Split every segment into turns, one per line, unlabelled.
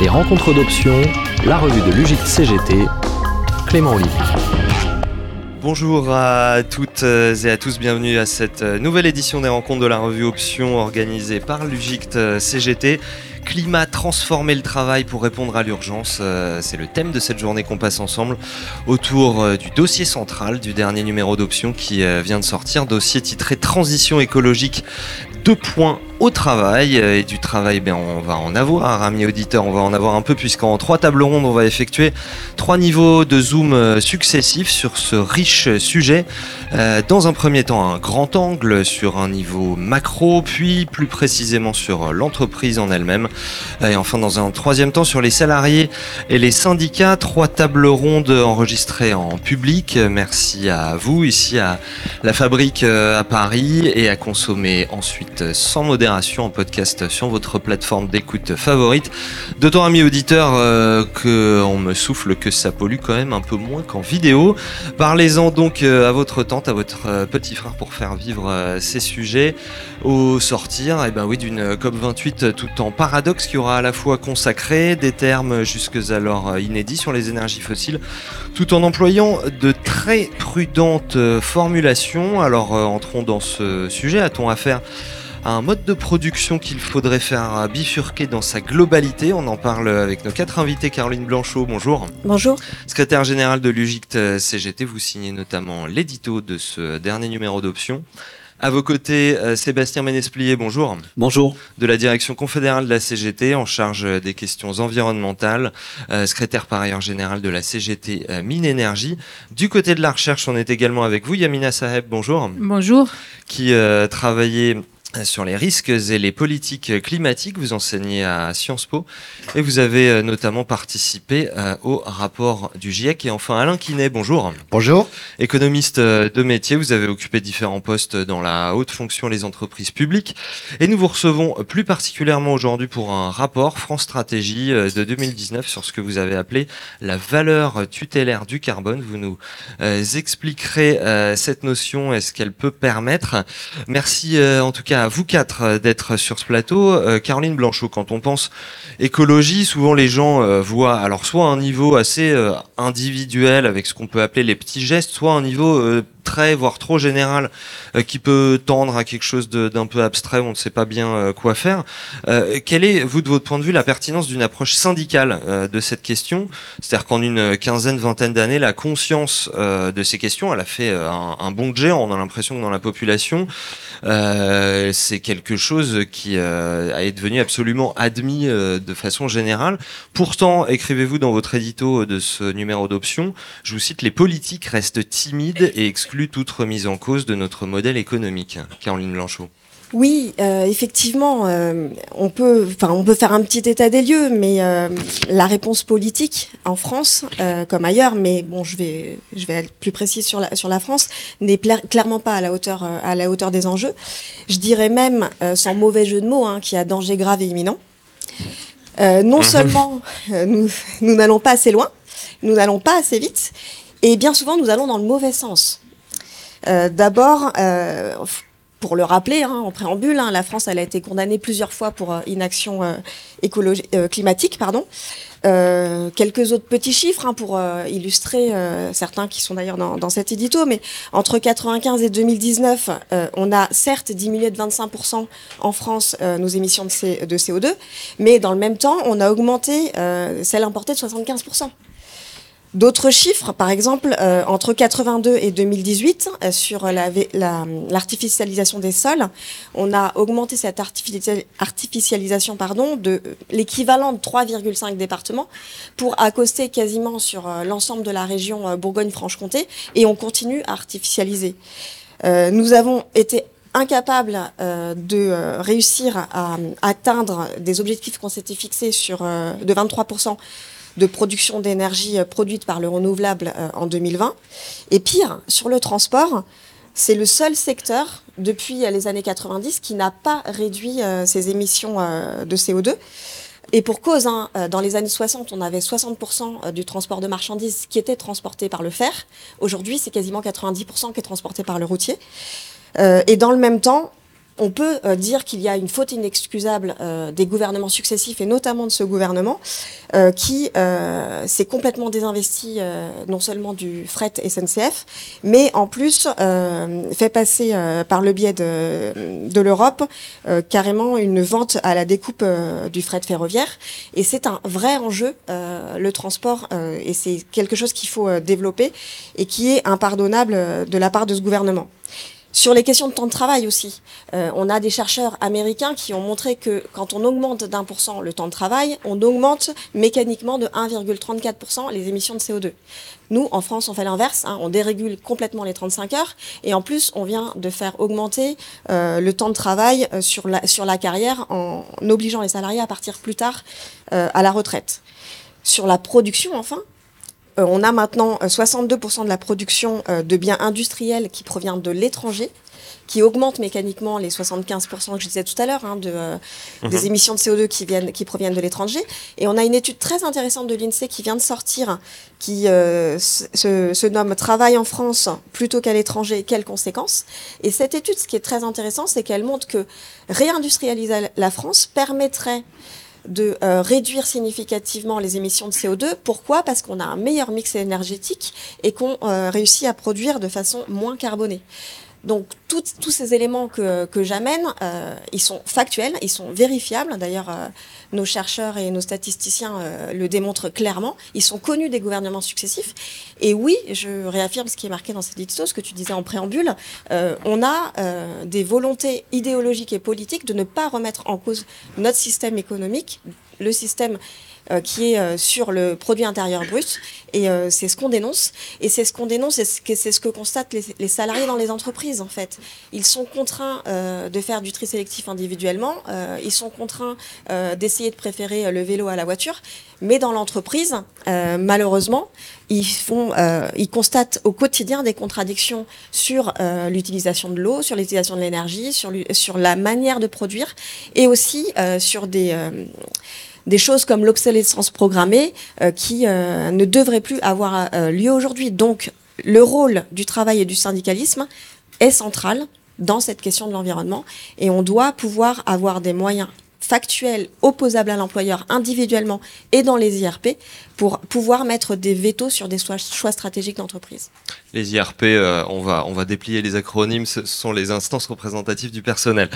Les rencontres d'options, la revue de l'UGIC CGT, Clément Olivier.
Bonjour à toutes et à tous, bienvenue à cette nouvelle édition des rencontres de la revue Options organisée par l'UGICT CGT. Climat, transformer le travail pour répondre à l'urgence, euh, c'est le thème de cette journée qu'on passe ensemble autour euh, du dossier central du dernier numéro d'options qui euh, vient de sortir, dossier titré Transition écologique deux points au travail et du travail ben on va en avoir amis auditeurs on va en avoir un peu puisqu'en trois tables rondes on va effectuer trois niveaux de zoom euh, successifs sur ce riche sujet. Euh, dans un premier temps un grand angle sur un niveau macro puis plus précisément sur l'entreprise en elle-même. Et enfin dans un troisième temps sur les salariés et les syndicats. Trois tables rondes enregistrées en public. Merci à vous ici à la fabrique euh, à Paris et à consommer ensuite sans modération en podcast sur votre plateforme d'écoute favorite. D'autant, amis auditeurs, euh, qu'on me souffle que ça pollue quand même un peu moins qu'en vidéo. Parlez-en donc euh, à votre tante, à votre euh, petit frère pour faire vivre ces sujets au sortir eh ben oui, d'une COP28 tout en paradoxe qui aura à la fois consacré des termes jusque alors inédits sur les énergies fossiles tout en employant de très prudentes formulations. Alors entrons dans ce sujet. A-t-on affaire un mode de production qu'il faudrait faire bifurquer dans sa globalité. On en parle avec nos quatre invités. Caroline Blanchot, bonjour.
Bonjour.
Secrétaire général de l'UGICT CGT, vous signez notamment l'édito de ce dernier numéro d'option. À vos côtés, euh, Sébastien Ménesplier, bonjour.
Bonjour.
De la direction confédérale de la CGT, en charge des questions environnementales, euh, secrétaire par ailleurs général de la CGT euh, Mine Énergie. Du côté de la recherche, on est également avec vous, Yamina Saheb, bonjour.
Bonjour.
Qui travaillait sur les risques et les politiques climatiques. Vous enseignez à Sciences Po et vous avez euh, notamment participé euh, au rapport du GIEC. Et enfin, Alain Quinet, bonjour.
Bonjour.
Économiste euh, de métier, vous avez occupé différents postes dans la haute fonction les entreprises publiques. Et nous vous recevons plus particulièrement aujourd'hui pour un rapport France Stratégie de 2019 sur ce que vous avez appelé la valeur tutélaire du carbone. Vous nous expliquerez cette notion et ce qu'elle peut permettre. Merci en tout cas à vous quatre euh, d'être sur ce plateau. Euh, Caroline Blanchot, quand on pense écologie, souvent les gens euh, voient alors soit un niveau assez individuel avec ce qu'on peut appeler les petits gestes, soit un niveau très, voire trop général, euh, qui peut tendre à quelque chose d'un peu abstrait on ne sait pas bien euh, quoi faire. Euh, quelle est, vous, de votre point de vue, la pertinence d'une approche syndicale de cette question? C'est-à-dire qu'en une quinzaine, vingtaine d'années, la conscience de ces questions, elle a fait un, un bond géant. On a l'impression que dans la population, c'est quelque chose qui est devenu absolument admis de façon générale. Pourtant, écrivez-vous dans votre édito de ce numéro d'option, je vous cite, les politiques restent timides et toute remise en cause de notre modèle économique. Caroline Blanchot.
Oui, euh, effectivement, euh, on peut, enfin, on peut faire un petit état des lieux, mais euh, la réponse politique en France, comme ailleurs, mais bon, je vais, je vais être plus précise sur la sur la France, n'est clairement pas à la hauteur à la hauteur des enjeux. Je dirais même, sans mauvais jeu de mots, hein, qu'il y a danger grave et imminent. non mhm. seulement nous nous n'allons pas assez loin, nous n'allons pas assez vite, et bien souvent nous allons dans le mauvais sens. Euh, d'abord, euh, pour le rappeler, hein, en préambule, hein, la France a été condamnée plusieurs fois pour euh, inaction climatique. Pardon. quelques autres petits chiffres hein, pour illustrer certains qui sont d'ailleurs dans, cet édito, mais entre 95 et 2019, on a certes diminué de 25% en France nos émissions de, de, CO2, mais dans le même temps, on a augmenté celles importées de 75%. D'autres chiffres, par exemple, euh, entre 82 et 2018, euh, sur l'artificialisation des sols, on a augmenté cette artificialisation pardon, de l'équivalent de 3,5 départements pour accoster quasiment sur euh, l'ensemble de la région Bourgogne-Franche-Comté et on continue à artificialiser. nous avons été incapables de réussir à atteindre des objectifs qu'on s'était fixés sur, de 23% de production d'énergie euh, produite par le renouvelable euh, en 2020. Et pire, sur le transport, c'est le seul secteur depuis euh, les années 90 qui n'a pas réduit ses émissions de CO2. Et pour cause, hein, dans les années 60, on avait 60% du transport de marchandises qui était transporté par le fer. Aujourd'hui, c'est quasiment 90% qui est transporté par le routier. et dans le même temps, on peut euh, dire qu'il y a une faute inexcusable euh, des gouvernements successifs et notamment de ce gouvernement euh, qui s'est complètement désinvesti non seulement du fret SNCF, mais en plus fait passer par le biais de, de l'Europe carrément une vente à la découpe du fret ferroviaire. Et c'est un vrai enjeu, le transport, et c'est quelque chose qu'il faut développer et qui est impardonnable de la part de ce gouvernement. Sur les questions de temps de travail aussi, euh, on a des chercheurs américains qui ont montré que quand on augmente d'un pour cent le temps de travail, on augmente mécaniquement de 1,34% les émissions de CO2. Nous, en France, on fait l'inverse, hein, on dérégule complètement les 35 heures et en plus, on vient de faire augmenter euh, le temps de travail euh, sur, la, carrière en obligeant les salariés à partir plus tard à la retraite. Sur la production, enfin, on a maintenant 62% euh, de la production euh, de biens industriels qui provient de l'étranger, qui augmente mécaniquement les 75% que je disais tout à l'heure hein, de, mhm. des émissions de CO2 qui, viennent, qui proviennent de l'étranger. Et on a une étude très intéressante de l'INSEE qui vient de sortir, qui se, nomme Travail en France plutôt qu'à l'étranger, quelles conséquences? Et cette étude, ce qui est très intéressant, c'est qu'elle montre que réindustrialiser la France permettrait de euh, réduire significativement les émissions de CO2. Pourquoi? Parce qu'on a un meilleur mix énergétique et qu'on euh, réussit à produire de façon moins carbonée. Donc tous ces éléments que, j'amène, euh, ils sont factuels, ils sont vérifiables. D'ailleurs, euh, nos chercheurs et nos statisticiens euh, le démontrent clairement. Ils sont connus des gouvernements successifs. Et oui, je réaffirme ce qui est marqué dans cette édito, ce que tu disais en préambule. on a des volontés idéologiques et politiques de ne pas remettre en cause notre système économique, le système qui est euh, sur le produit intérieur brut. Et euh, c'est ce qu'on dénonce. Et c'est ce qu'on dénonce et c'est ce que constatent les, salariés dans les entreprises, en fait. Ils sont contraints de faire du tri sélectif individuellement. ils sont contraints d'essayer de préférer le vélo à la voiture. Mais dans l'entreprise, malheureusement, ils, font, ils constatent au quotidien des contradictions sur l'utilisation de l'eau, sur l'utilisation de l'énergie, sur la manière de produire et aussi sur des des choses comme l'obsolescence programmée euh, qui euh, ne devraient plus avoir euh, lieu aujourd'hui. Donc le rôle du travail et du syndicalisme est central dans cette question de l'environnement et on doit pouvoir avoir des moyens factuels opposables à l'employeur individuellement et dans les IRP pour pouvoir mettre des vétos sur des choix stratégiques d'entreprise.
Les IRP, euh, on, va, on va déplier les acronymes, ce sont les instances représentatives du personnel.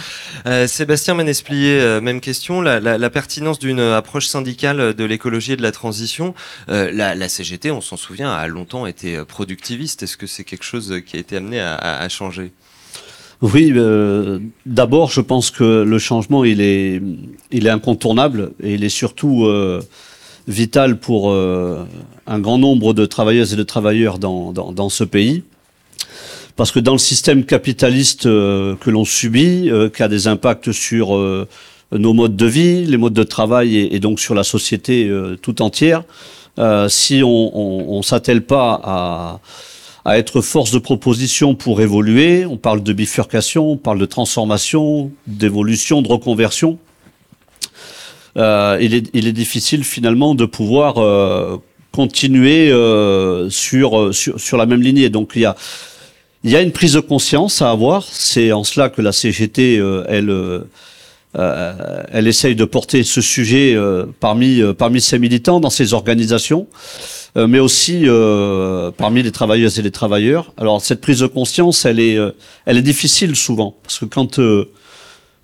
Euh, Sébastien Ménesplier, euh, même question, la, pertinence d'une approche syndicale de l'écologie et de la transition. La, CGT, on s'en souvient, a longtemps été productiviste. Est-ce que c'est quelque chose qui a été amené à changer?
Oui, euh, d'abord, je pense que le changement, il est, il est incontournable et il est surtout euh, vital pour euh, un grand nombre de travailleuses et de travailleurs dans, dans, dans, ce pays. Parce que dans le système capitaliste que l'on subit, qui a des impacts sur nos modes de vie, les modes de travail et, et donc sur la société tout entière, si on ne s'attelle pas à à être force de proposition pour évoluer. On parle de bifurcation, on parle de transformation, d'évolution, de reconversion. Euh, il, est, il, est, difficile finalement de pouvoir euh, continuer euh, sur, sur, sur, la même lignée. Donc il y a, il y a une prise de conscience à avoir. C'est en cela que la CGT, euh, elle, euh, elle essaye de porter ce sujet parmi, parmi ses militants dans ses organisations. Euh, mais aussi euh, parmi les travailleuses et les travailleurs. Alors cette prise de conscience, elle est, euh, elle est difficile souvent parce que quand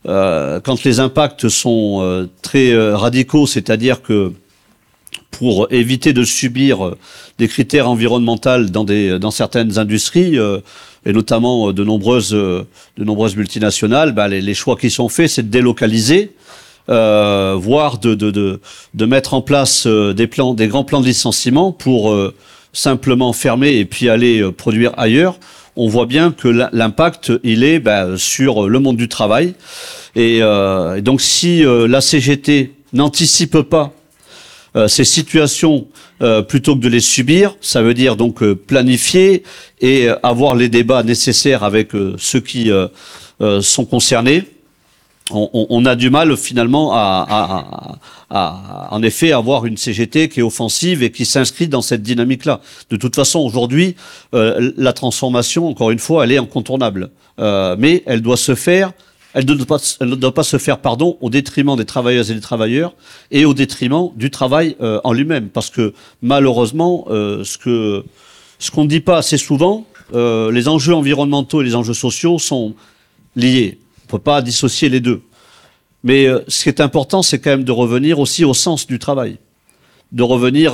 quand les impacts sont très radicaux, c'est-à-dire que pour éviter de subir des critères environnementaux dans, certaines industries, et notamment de nombreuses, de nombreuses multinationales, bah, les, choix qui sont faits, c'est de délocaliser euh, voire de, mettre en place euh, des grands plans de licenciement pour euh, simplement fermer et puis aller euh, produire ailleurs. On voit bien que l'impact il est ben, sur le monde du travail. Et donc si la CGT n'anticipe pas ces situations plutôt que de les subir, ça veut dire donc planifier et avoir les débats nécessaires avec ceux qui sont concernés on, a du mal finalement à, en effet avoir une CGT qui est offensive et qui s'inscrit dans cette dynamique-là. De toute façon, aujourd'hui, euh, la transformation, encore une fois, elle est incontournable, euh, mais elle doit se faire elle ne, doit pas, se faire, pardon, au détriment des travailleuses et des travailleurs et au détriment du travail euh, en lui-même. Parce que malheureusement, euh, ce qu'on ne dit pas assez souvent, euh, les enjeux environnementaux et les enjeux sociaux sont liés. On ne peut pas dissocier les deux. Mais ce qui est important, c'est quand même de revenir aussi au sens du travail de revenir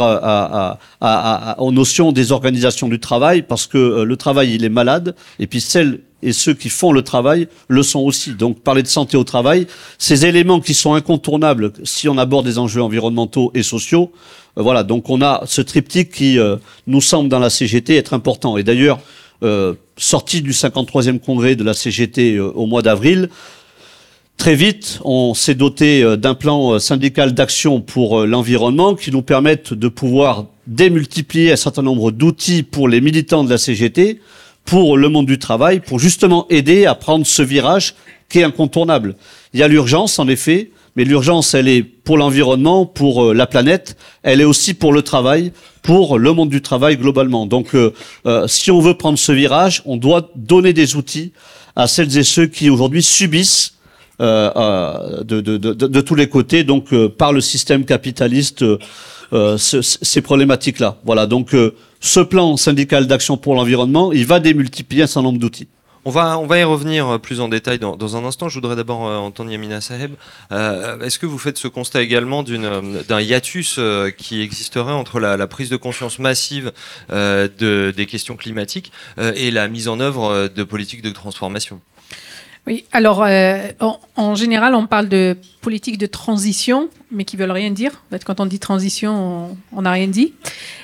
aux notions des organisations du travail, parce que le travail, il est malade, et puis celles et ceux qui font le travail le sont aussi. Donc parler de santé au travail, ces éléments qui sont incontournables si on aborde des enjeux environnementaux et sociaux, euh, voilà, donc on a ce triptyque qui euh, nous semble dans la CGT être important. Et d'ailleurs, euh, sorti du 53e congrès de la CGT au mois d'avril, Très vite, on s'est doté d'un plan syndical d'action pour l'environnement qui nous permettent de pouvoir démultiplier un certain nombre d'outils pour les militants de la CGT, pour le monde du travail, pour justement aider à prendre ce virage qui est incontournable. Il y a l'urgence, en effet, mais l'urgence, elle est pour l'environnement, pour la planète, elle est aussi pour le travail, pour le monde du travail globalement. Donc, euh, si on veut prendre ce virage, on doit donner des outils à celles et ceux qui aujourd'hui subissent euh, euh, de, de, tous les côtés, donc euh, par le système capitaliste, ce, ces problématiques-là. Voilà, donc ce plan syndical d'action pour l'environnement, il va démultiplier un certain nombre d'outils.
On va, on va y revenir plus en détail dans, dans un instant. Je voudrais d'abord euh, entendre Yamina Saheb. Euh, Est-ce que vous faites ce constat également d'un hiatus euh, qui existerait entre la, la, prise de conscience massive de, des questions climatiques et la mise en œuvre de politiques de transformation?
Oui, alors euh, en, en, général, on parle de politique de transition, mais qui veulent rien dire. En fait, quand on dit transition, on n'a rien dit.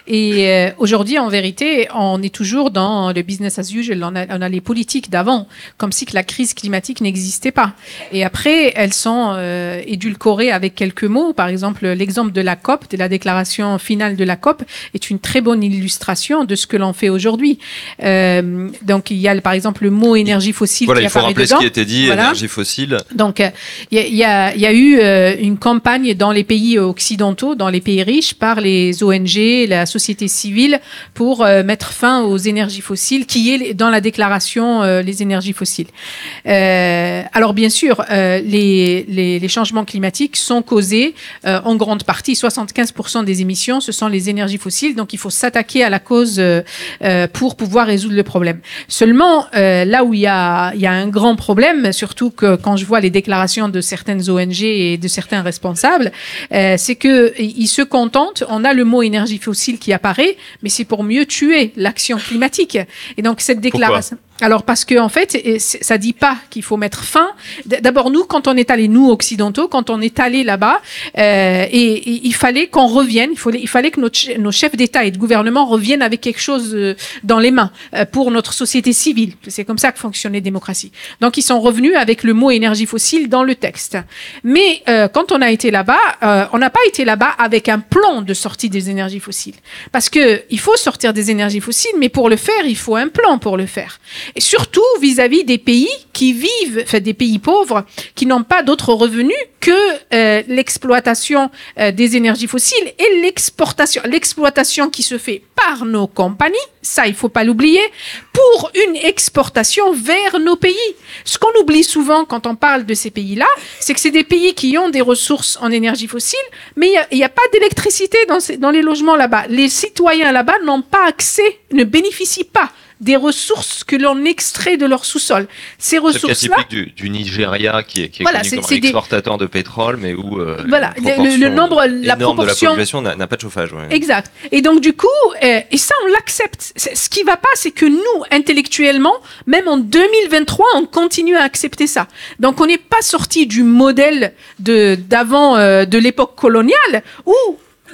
Et euh, aujourd'hui, en vérité, on est toujours dans le business as usual. On a, on a les politiques d'avant, comme si que la crise climatique n'existait pas. Et après, elles sont euh, édulcorées avec quelques mots. Par exemple, l'exemple de la COP, de la déclaration finale de la COP, est une très bonne illustration de ce que l'on fait aujourd'hui. Euh, donc, il y a par exemple le mot énergie fossile
voilà,
qui
il faut rappeler
dedans.
ce qui était dit,
Voilà.
énergie fossile.
Donc, il y, a, y, a, y a eu euh, une campagne dans les pays occidentaux, dans les pays riches, par les ONG, la société civile, pour euh, mettre fin aux énergies fossiles, qui est dans la déclaration euh, les énergies fossiles. Alors, bien sûr, les, changements climatiques sont causés en grande partie, 75% des émissions, ce sont les énergies fossiles, donc il faut s'attaquer à la cause pour pouvoir résoudre le problème. Seulement, là où il y a, y a un grand problème, surtout que quand je vois les déclarations de certaines ONG et de certains responsables, euh, c'est que ils se contentent. On a le mot énergie fossile qui apparaît, mais c'est pour mieux tuer l'action climatique. Et donc cette déclaration. Alors parce que en fait, ça dit pas qu'il faut mettre fin. D'abord nous, quand on est allé nous occidentaux, quand on est allé là-bas, euh, et, il fallait qu'on revienne. Il fallait, que nos chefs d'État et de gouvernement reviennent avec quelque chose euh, dans les mains euh, pour notre société civile. C'est comme ça que fonctionne les démocraties. Donc ils sont revenus avec le mot énergie fossile dans le texte. Mais euh, quand on a été là-bas, euh, on n'a pas été là-bas avec un plan de sortie des énergies fossiles, parce que il faut sortir des énergies fossiles, mais pour le faire, il faut un plan pour le faire surtout vis-à-vis -vis des pays qui vivent, enfin des pays pauvres, qui n'ont pas d'autres revenus que euh, l'exploitation euh, des énergies fossiles et l'exportation, l'exploitation qui se fait par nos compagnies, ça il faut pas l'oublier, pour une exportation vers nos pays. Ce qu'on oublie souvent quand on parle de ces pays-là, c'est que c'est des pays qui ont des ressources en énergie fossile, mais il n'y a, pas d'électricité dans, dans les logements là-bas. Les citoyens là-bas n'ont pas accès, ne bénéficient pas des ressources que l'on extrait de leur sous-sol. Ces ressources-là,
c'est typique du, du, Nigeria qui est, qui est voilà, connu comme un exportateur des... de pétrole, mais où euh,
voilà le, le, nombre, la proportion
de la population n'a pas de chauffage. Ouais.
Exact. Et donc du coup, euh, et ça on l'accepte. Ce qui va pas, c'est que nous intellectuellement, même en 2023, on continue à accepter ça. Donc on n'est pas sorti du modèle de d'avant euh, de l'époque coloniale où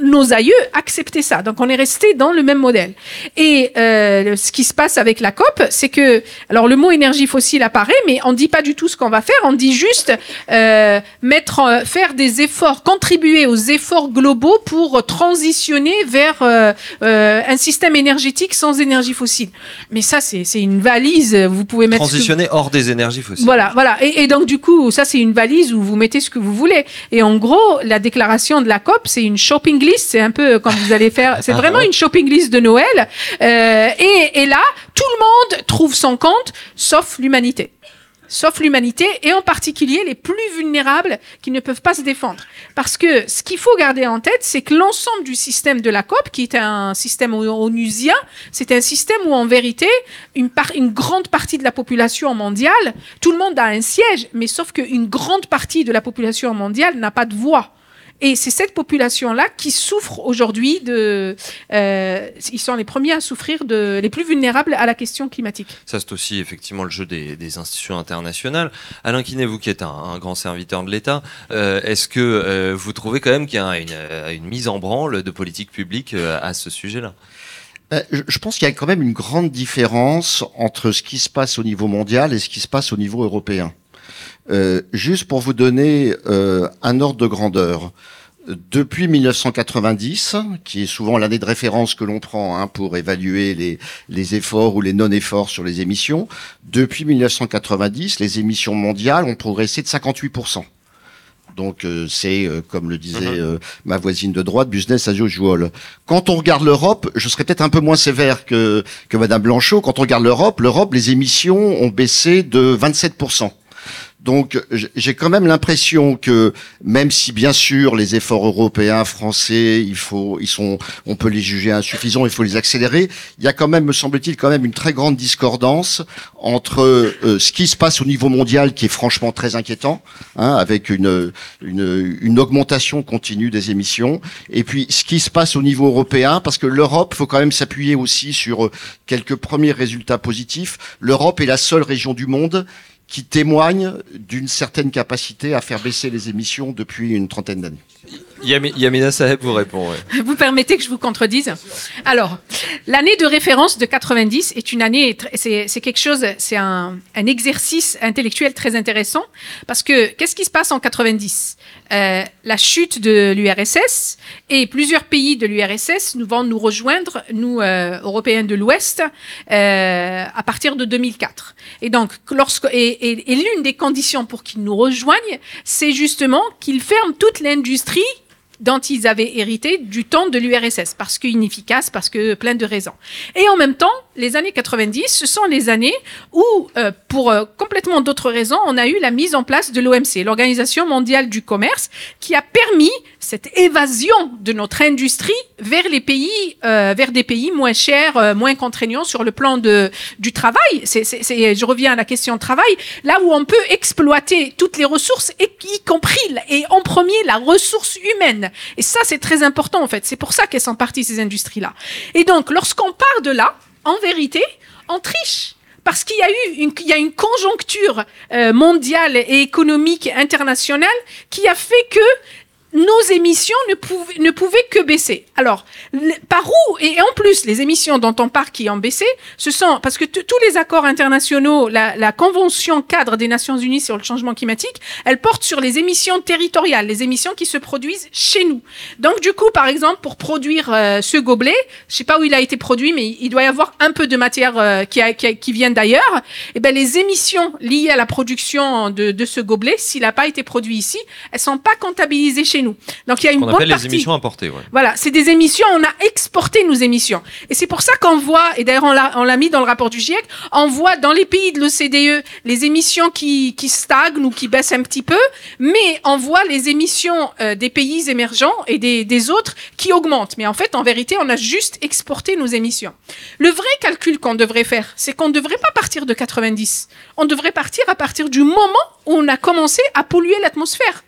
nos aïeux acceptaient ça. Donc on est resté dans le même modèle. Et euh, ce qui se passe avec la COP, c'est que, alors le mot énergie fossile apparaît, mais on dit pas du tout ce qu'on va faire. On dit juste euh, mettre, euh, faire des efforts, contribuer aux efforts globaux pour transitionner vers un système énergétique sans énergie fossile. Mais ça, c'est une valise. Vous pouvez mettre
transitionner hors des énergies fossiles.
Voilà, voilà. Et, et donc du coup, ça c'est une valise où vous mettez ce que vous voulez. Et en gros, la déclaration de la COP, c'est une shopping list, c'est un peu quand vous allez faire, c'est vraiment une shopping list de Noël. Euh, et, et, là, tout le monde trouve son compte, sauf l'humanité. sauf l'humanité, et en particulier les plus vulnérables qui ne peuvent pas se défendre. Parce que ce qu'il faut garder en tête, c'est que l'ensemble du système de la COP, qui est un système onusien, c'est un système où en vérité, une, une grande partie de la population mondiale, tout le monde a un siège, mais sauf qu'une grande partie de la population mondiale n'a pas de voix. Et c'est cette population-là qui souffre aujourd'hui de. Euh, ils sont les premiers à souffrir de. les plus vulnérables à la question climatique.
Ça, c'est aussi effectivement le jeu des, institutions internationales. Alain Quinet, vous qui êtes un, grand serviteur de l'État, euh, est-ce que euh, vous trouvez quand même qu'il y a une, une, mise en branle de politique publique à ce sujet-là?
Je pense qu'il y a quand même une grande différence entre ce qui se passe au niveau mondial et ce qui se passe au niveau européen. Euh, juste pour vous donner euh, un ordre de grandeur, depuis 1990, qui est souvent l'année de référence que l'on prend hein, pour évaluer les, les efforts ou les non-efforts sur les émissions, depuis 1990, les émissions mondiales ont progressé de 58%. Donc euh, c'est, comme le disait mhm. ma voisine de droite, business as usual. Quand on regarde l'Europe, je serais peut-être un peu moins sévère que, que Madame Blanchot. Quand on regarde l'Europe, l'Europe, les émissions ont baissé de 27%. Donc j'ai quand même l'impression que même si bien sûr les efforts européens, français, ils sont, on peut les juger insuffisants, il faut les accélérer. Il y a quand même, me semble-t-il, quand même une très grande discordance entre euh, ce qui se passe au niveau mondial, qui est franchement très inquiétant, hein, avec une, une, une augmentation continue des émissions, et puis ce qui se passe au niveau européen, parce que l'Europe, faut quand même s'appuyer aussi sur quelques premiers résultats positifs. L'Europe est la seule région du monde qui témoigne d'une certaine capacité à faire baisser les émissions depuis une trentaine d'années.
Yamina Saheb vous répond.
Vous permettez que je vous contredise? Alors, l'année de référence de 90 est une année, c'est quelque chose, c'est un, un, exercice intellectuel très intéressant parce que qu'est-ce qui se passe en 90 euh, La chute de l'URSS et plusieurs pays de l'URSS nous vont nous rejoindre, nous euh, Européens de l'Ouest, euh, à partir de 2004. Et donc, lorsque et, et, et l'une des conditions pour qu'ils nous rejoignent, c'est justement qu'ils ferment toute l'industrie dont ils avaient hérité du temps de l'URSS, parce qu'inefficace, parce que plein de raisons. Et en même temps, les années 90, ce sont les années où, euh, pour euh, complètement d'autres raisons, on a eu la mise en place de l'OMC, l'Organisation mondiale du commerce, qui a permis cette évasion de notre industrie vers les pays, euh, vers des pays moins chers, moins contraignants sur le plan de, du travail. C'est, je reviens à la question travail, là où on peut exploiter toutes les ressources, y compris et en premier la ressource humaine. Et ça, c'est très important en fait. C'est pour ça qu'elles sont parties ces industries-là. Et donc, lorsqu'on part de là, en vérité, on triche. Parce qu'il y a eu une, une conjoncture euh, mondiale et économique internationale qui a fait que nos émissions ne pouvaient, ne que baisser. Alors, par où Et en plus, les émissions dont on parle qui ont baissé, ce sont parce que tous les accords internationaux, la, Convention cadre des Nations Unies sur le changement climatique, elle porte sur les émissions territoriales, les émissions qui se produisent chez nous. Donc, du coup, par exemple, pour produire euh, ce gobelet, je sais pas où il a été produit, mais il doit y avoir un peu de matière euh, qui, vient d'ailleurs. Et eh ben, les émissions liées à la production de, de ce gobelet, s'il n'a pas été produit ici, elles sont pas comptabilisées chez nous.
Donc il y a une bonne appelle les émissions importées.
Voilà, c'est des émissions, on a exporté nos émissions. Et c'est pour ça qu'on voit, et d'ailleurs on l'a mis dans le rapport du GIEC, on voit dans les pays de l'OCDE les émissions qui, qui, stagnent ou qui baissent un petit peu, mais on voit les émissions euh, des pays émergents et des, des autres qui augmentent. Mais en fait, en vérité, on a juste exporté nos émissions. Le vrai calcul qu'on devrait faire, c'est qu'on ne devrait pas partir de 90. On devrait partir à partir du moment où on a commencé à polluer l'atmosphère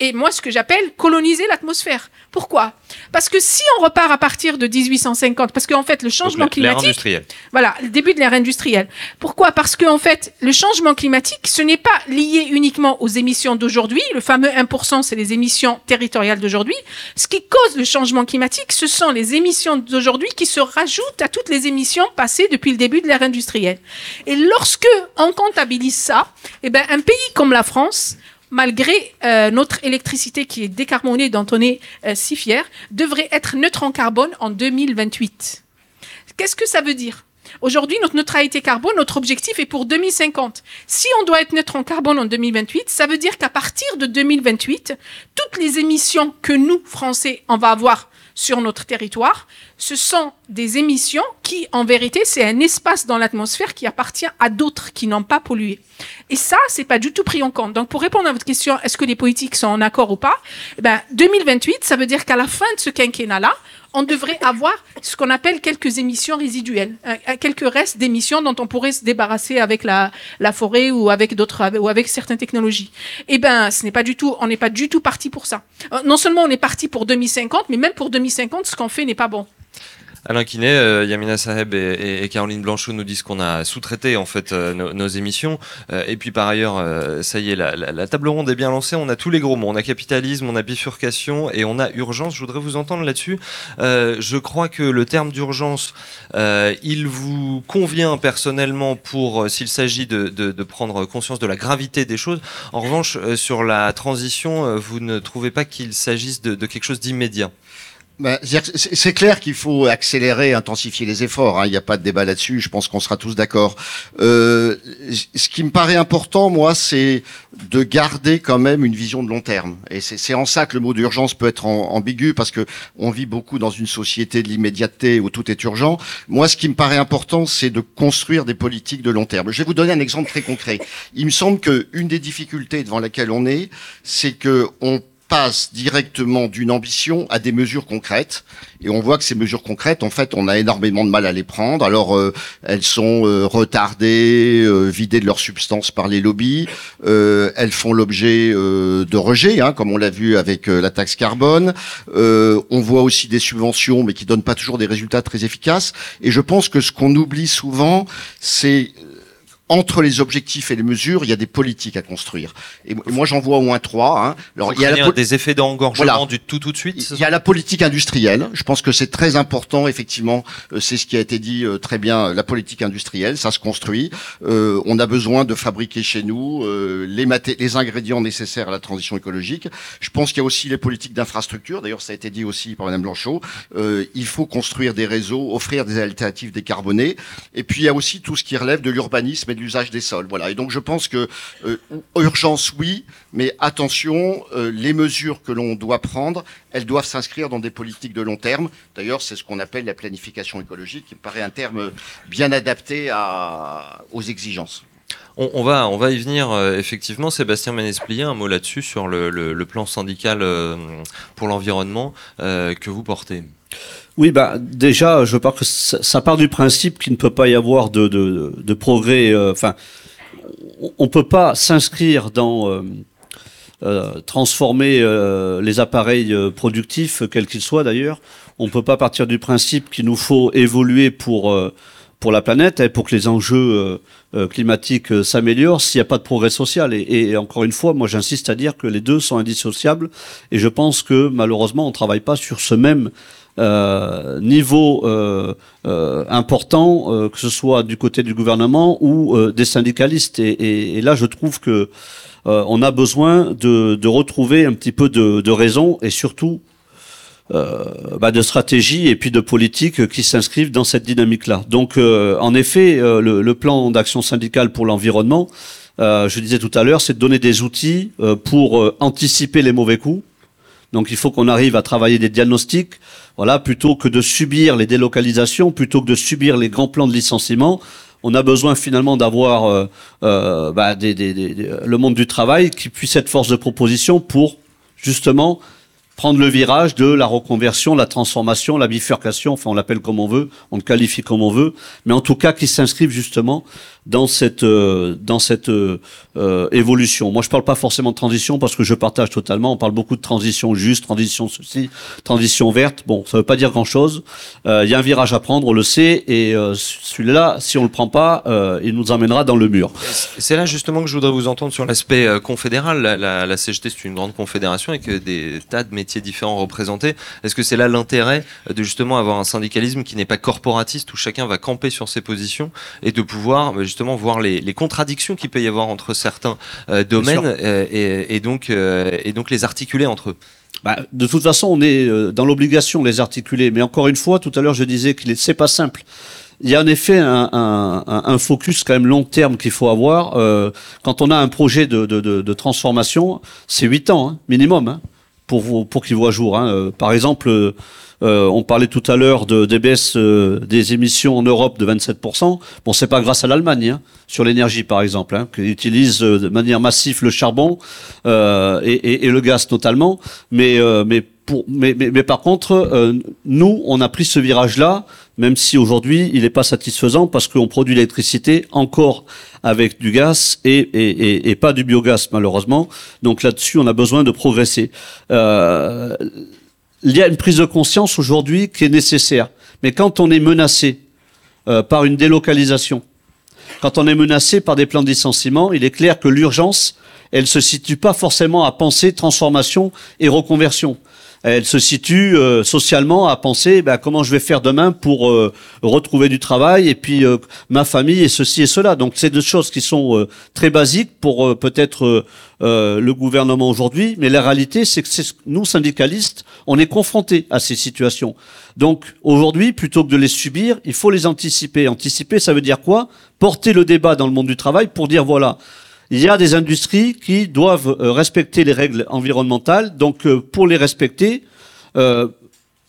et moi ce que j'appelle coloniser l'atmosphère. Pourquoi? Parce que si on repart à partir de 1850, parce qu'en fait le changement climatique, voilà, le début de l'ère industrielle. Pourquoi? Parce qu'en fait le changement climatique, ce n'est pas lié uniquement aux émissions d'aujourd'hui. Le fameux 1%, c'est les émissions territoriales d'aujourd'hui. Ce qui cause le changement climatique, ce sont les émissions d'aujourd'hui qui se rajoutent à toutes les émissions passées depuis le début de l'ère industrielle. Et lorsque on comptabilise ça, eh ben un pays comme la France malgré euh, notre électricité qui est décarbonée, dont on est euh, si fier, devrait être neutre en carbone en 2028. Qu'est-ce que ça veut dire? Aujourd'hui, notre neutralité carbone, notre objectif est pour 2050. Si on doit être neutre en carbone en 2028, ça veut dire qu'à partir de 2028, toutes les émissions que nous, Français, on va avoir sur notre territoire, ce sont des émissions qui, en vérité, c'est un espace dans l'atmosphère qui appartient à d'autres qui n'ont pas pollué. Et ça, c'est pas du tout pris en compte. Donc, pour répondre à votre question, est-ce que les politiques sont en accord ou pas? Eh ben, 2028, ça veut dire qu'à la fin de ce quinquennat-là, on devrait avoir ce qu'on appelle quelques émissions résiduelles, euh, euh, quelques restes d'émissions dont on pourrait se débarrasser avec la, forêt ou avec d'autres ou avec certaines technologies. Eh ben, ce n'est pas du tout, on n'est pas du tout parti pour ça. Euh, non seulement on est parti pour 2050, mais même pour 2050, ce qu'on fait n'est pas bon.
Alain Kiné, euh, Yamina Saheb et, Caroline Blanchot nous disent qu'on a sous-traité en fait euh, nos, émissions. Euh, et puis par ailleurs, ça y est, la, table ronde est bien lancée. On a tous les gros mots. On a capitalisme, on a bifurcation et on a urgence. Je voudrais vous entendre là-dessus. je crois que le terme d'urgence, il vous convient personnellement pour s'il s'agit de, prendre conscience de la gravité des choses. En revanche, sur la transition, vous ne trouvez pas qu'il s'agisse de quelque chose d'immédiat?
Bah, c'est clair qu'il faut accélérer, intensifier les efforts. Hein. Il n'y a pas de débat là-dessus. Je pense qu'on sera tous d'accord. Euh, ce qui me paraît important, moi, c'est de garder quand même une vision de long terme. Et c'est en ça que le mot d'urgence peut être ambigu, parce que on vit beaucoup dans une société de l'immédiateté où tout est urgent. Moi, ce qui me paraît important, c'est de construire des politiques de long terme. Je vais vous donner un exemple très concret. Il me semble qu'une des difficultés devant laquelle on est, c'est que on passe directement d'une ambition à des mesures concrètes. Et on voit que ces mesures concrètes, en fait, on a énormément de mal à les prendre. Alors, euh, elles sont euh, retardées, euh, vidées de leur substance par les lobbies. elles font l'objet de rejets, hein, comme on l'a vu avec la taxe carbone. on voit aussi des subventions, mais qui donnent pas toujours des résultats très efficaces. Et je pense que ce qu'on oublie souvent, c'est entre les objectifs et les mesures, il y a des politiques à construire. Et, moi, j'en vois au moins trois. Hein.
Alors, il y a des effets d'engorgement du tout tout de suite.
Il y a la politique industrielle. Je pense que c'est très important. Effectivement, euh, c'est ce qui a été dit euh, très bien. La politique industrielle, ça se construit. Euh, on a besoin de fabriquer chez nous euh, les, les ingrédients nécessaires à la transition écologique. Je pense qu'il y a aussi les politiques d'infrastructure. D'ailleurs, ça a été dit aussi par Madame Blanchot. Euh, il faut construire des réseaux, offrir des alternatives décarbonées. Et puis, il y a aussi tout ce qui relève de l'urbanisme l'usage des sols. Voilà. Et donc je pense que euh, urgence oui, mais attention, euh, les mesures que l'on doit prendre, elles doivent s'inscrire dans des politiques de long terme. D'ailleurs, c'est ce qu'on appelle la planification écologique, qui me paraît un terme bien adapté aux exigences.
On, va, on va y venir euh, effectivement. Sébastien Ménesplier, un mot là-dessus sur le, plan syndical pour l'environnement que vous portez.
Oui, bah déjà, je pense que ça, part du principe qu'il ne peut pas y avoir de, de, progrès. Euh, enfin, on ne peut pas s'inscrire dans euh, euh transformer euh, les appareils productifs, quels qu'ils soient d'ailleurs. On ne peut pas partir du principe qu'il nous faut évoluer pour pour la planète et pour que les enjeux climatiques s'améliorent s'il n'y a pas de progrès social. Et, encore une fois, moi j'insiste à dire que les deux sont indissociables et je pense que malheureusement on ne travaille pas sur ce même euh, niveau euh, euh, important, que ce soit du côté du gouvernement ou des syndicalistes. Et, là, je trouve que on a besoin de, retrouver un petit peu de, raison et surtout bah, de stratégie et puis de politique qui s'inscrivent dans cette dynamique-là. Donc, en effet, le, plan d'action syndicale pour l'environnement, je disais tout à l'heure, c'est de donner des outils pour anticiper les mauvais coups. Donc, il faut qu'on arrive à travailler des diagnostics, voilà, plutôt que de subir les délocalisations, plutôt que de subir les grands plans de licenciement, on a besoin finalement d'avoir euh, euh, bah, le monde du travail qui puisse être force de proposition pour justement prendre le virage de la reconversion, la transformation, la bifurcation, enfin on l'appelle comme on veut, on le qualifie comme on veut, mais en tout cas qui s'inscrivent justement dans cette euh, dans cette euh, euh, évolution. Moi, je parle pas forcément de transition parce que je partage totalement. On parle beaucoup de transition juste, transition ceci, transition verte. Bon, ça veut pas dire grand chose. Il y a un virage à prendre, on le sait, et celui-là, si on le prend pas, il nous emmènera dans le mur.
C'est là justement que je voudrais vous entendre sur l'aspect confédéral. La, la, CGT, c'est une grande confédération avec des tas de métiers différents représentés. Est-ce que c'est là l'intérêt de justement avoir un syndicalisme qui n'est pas corporatiste où chacun va camper sur ses positions et de pouvoir justement justement voir les, contradictions qu'il peut y avoir entre certains euh, domaines euh, et, donc, euh, et donc les articuler entre eux.
Bah, de toute façon, on est dans l'obligation de les articuler. Mais encore une fois, tout à l'heure, je disais que c'est pas simple. Il y a en effet un, focus quand même long terme qu'il faut avoir. quand on a un projet de, transformation, c'est 8 ans hein, minimum. Hein. Pour, pour qu'ils voient jour. Hein. Euh, par exemple, euh, on parlait tout à l'heure de, des baisses des émissions en Europe de 27%. Bon, c'est pas grâce à l'Allemagne, hein, sur l'énergie par exemple, hein, qui utilise de manière massive le charbon et, et, et, le gaz totalement. Mais, mais mais, par contre, euh, nous, on a pris ce virage-là, même si aujourd'hui, il n'est pas satisfaisant parce qu'on produit l'électricité encore avec du gaz et, pas du biogaz, malheureusement. Donc là-dessus, on a besoin de progresser. Euh, il y a une prise de conscience aujourd'hui qui est nécessaire. Mais quand on est menacé euh, par une délocalisation, quand on est menacé par des plans de licenciement, il est clair que l'urgence, elle se situe pas forcément à penser transformation et reconversion elle se situe euh, socialement à penser bah, comment je vais faire demain pour euh, retrouver du travail et puis euh, ma famille et ceci et cela. Donc c'est deux choses qui sont très basiques pour peut-être le gouvernement aujourd'hui, mais la réalité c'est que nous syndicalistes, on est confrontés à ces situations. Donc aujourd'hui, plutôt que de les subir, il faut les anticiper. Anticiper, ça veut dire quoi? Porter le débat dans le monde du travail pour dire voilà il y a des industries qui doivent euh, respecter les règles environnementales. Donc, euh, pour les respecter, euh,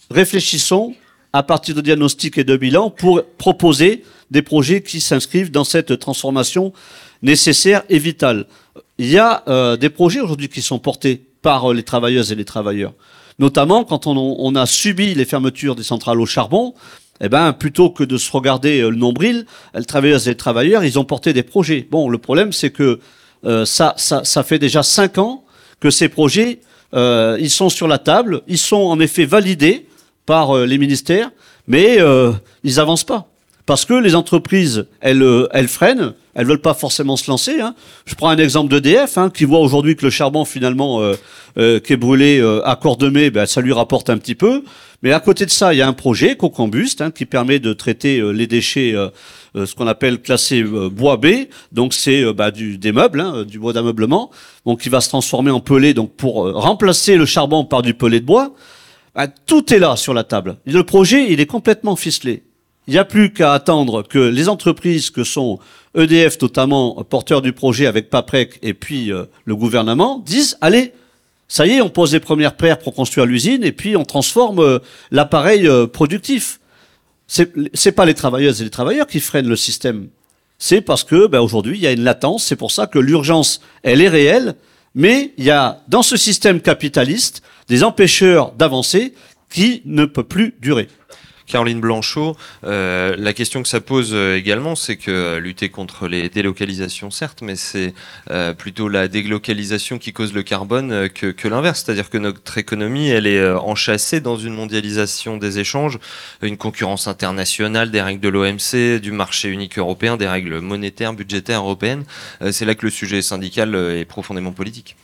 réfléchissons à partir de diagnostics et de bilans pour proposer des projets qui s'inscrivent dans cette transformation nécessaire et vitale. Il y a des projets aujourd'hui qui sont portés par les travailleuses et les travailleurs. Notamment quand on, on a subi les fermetures des centrales au charbon, eh ben, plutôt que de se regarder euh, le nombril, les travailleuses et les travailleurs, ils ont porté des projets. Bon, le problème, c'est que euh, ça, fait déjà cinq ans que ces projets, euh, ils sont sur la table, ils sont en effet validés par les ministères, mais ils avancent pas. Parce que les entreprises, elles, elles freinent, elles veulent pas forcément se lancer. Hein. Je prends un exemple d'EDF, hein, qui voit aujourd'hui que le charbon finalement euh, euh, qui est brûlé euh, à Cordemais, ben, ça lui rapporte un petit peu. Mais à côté de ça, il y a un projet, Cocombuste, hein, qui permet de traiter les déchets, ce qu'on appelle classé bois B. Donc c'est du, des meubles, hein, du bois d'ameublement, donc qui va se transformer en pellet, donc pour remplacer le charbon par du pellet de bois. Bah, tout est là sur la table. Le projet, il est complètement ficelé. Il n'y a plus qu'à attendre que les entreprises que sont EDF, notamment porteurs du projet avec Paprec et puis euh, le gouvernement, disent allez, ça y est, on pose les premières pierres pour construire l'usine et puis on transforme euh, l'appareil euh, productif. C'est, c'est pas les travailleuses et les travailleurs qui freinent le système. C'est parce que ben, aujourd'hui il y a une latence. C'est pour ça que l'urgence elle est réelle, mais il y a dans ce système capitaliste des empêcheurs d'avancer qui ne peut plus durer.
Caroline Blanchot, euh, la question que ça pose euh, également, c'est que euh, lutter contre les délocalisations, certes, mais c'est plutôt la délocalisation qui cause le carbone que, l'inverse. C'est-à-dire que notre économie, elle est enchâssée dans une mondialisation des échanges, une concurrence internationale des règles de l'OMC, du marché unique européen, des règles monétaires, budgétaires européennes. c'est là que le sujet syndical est profondément politique.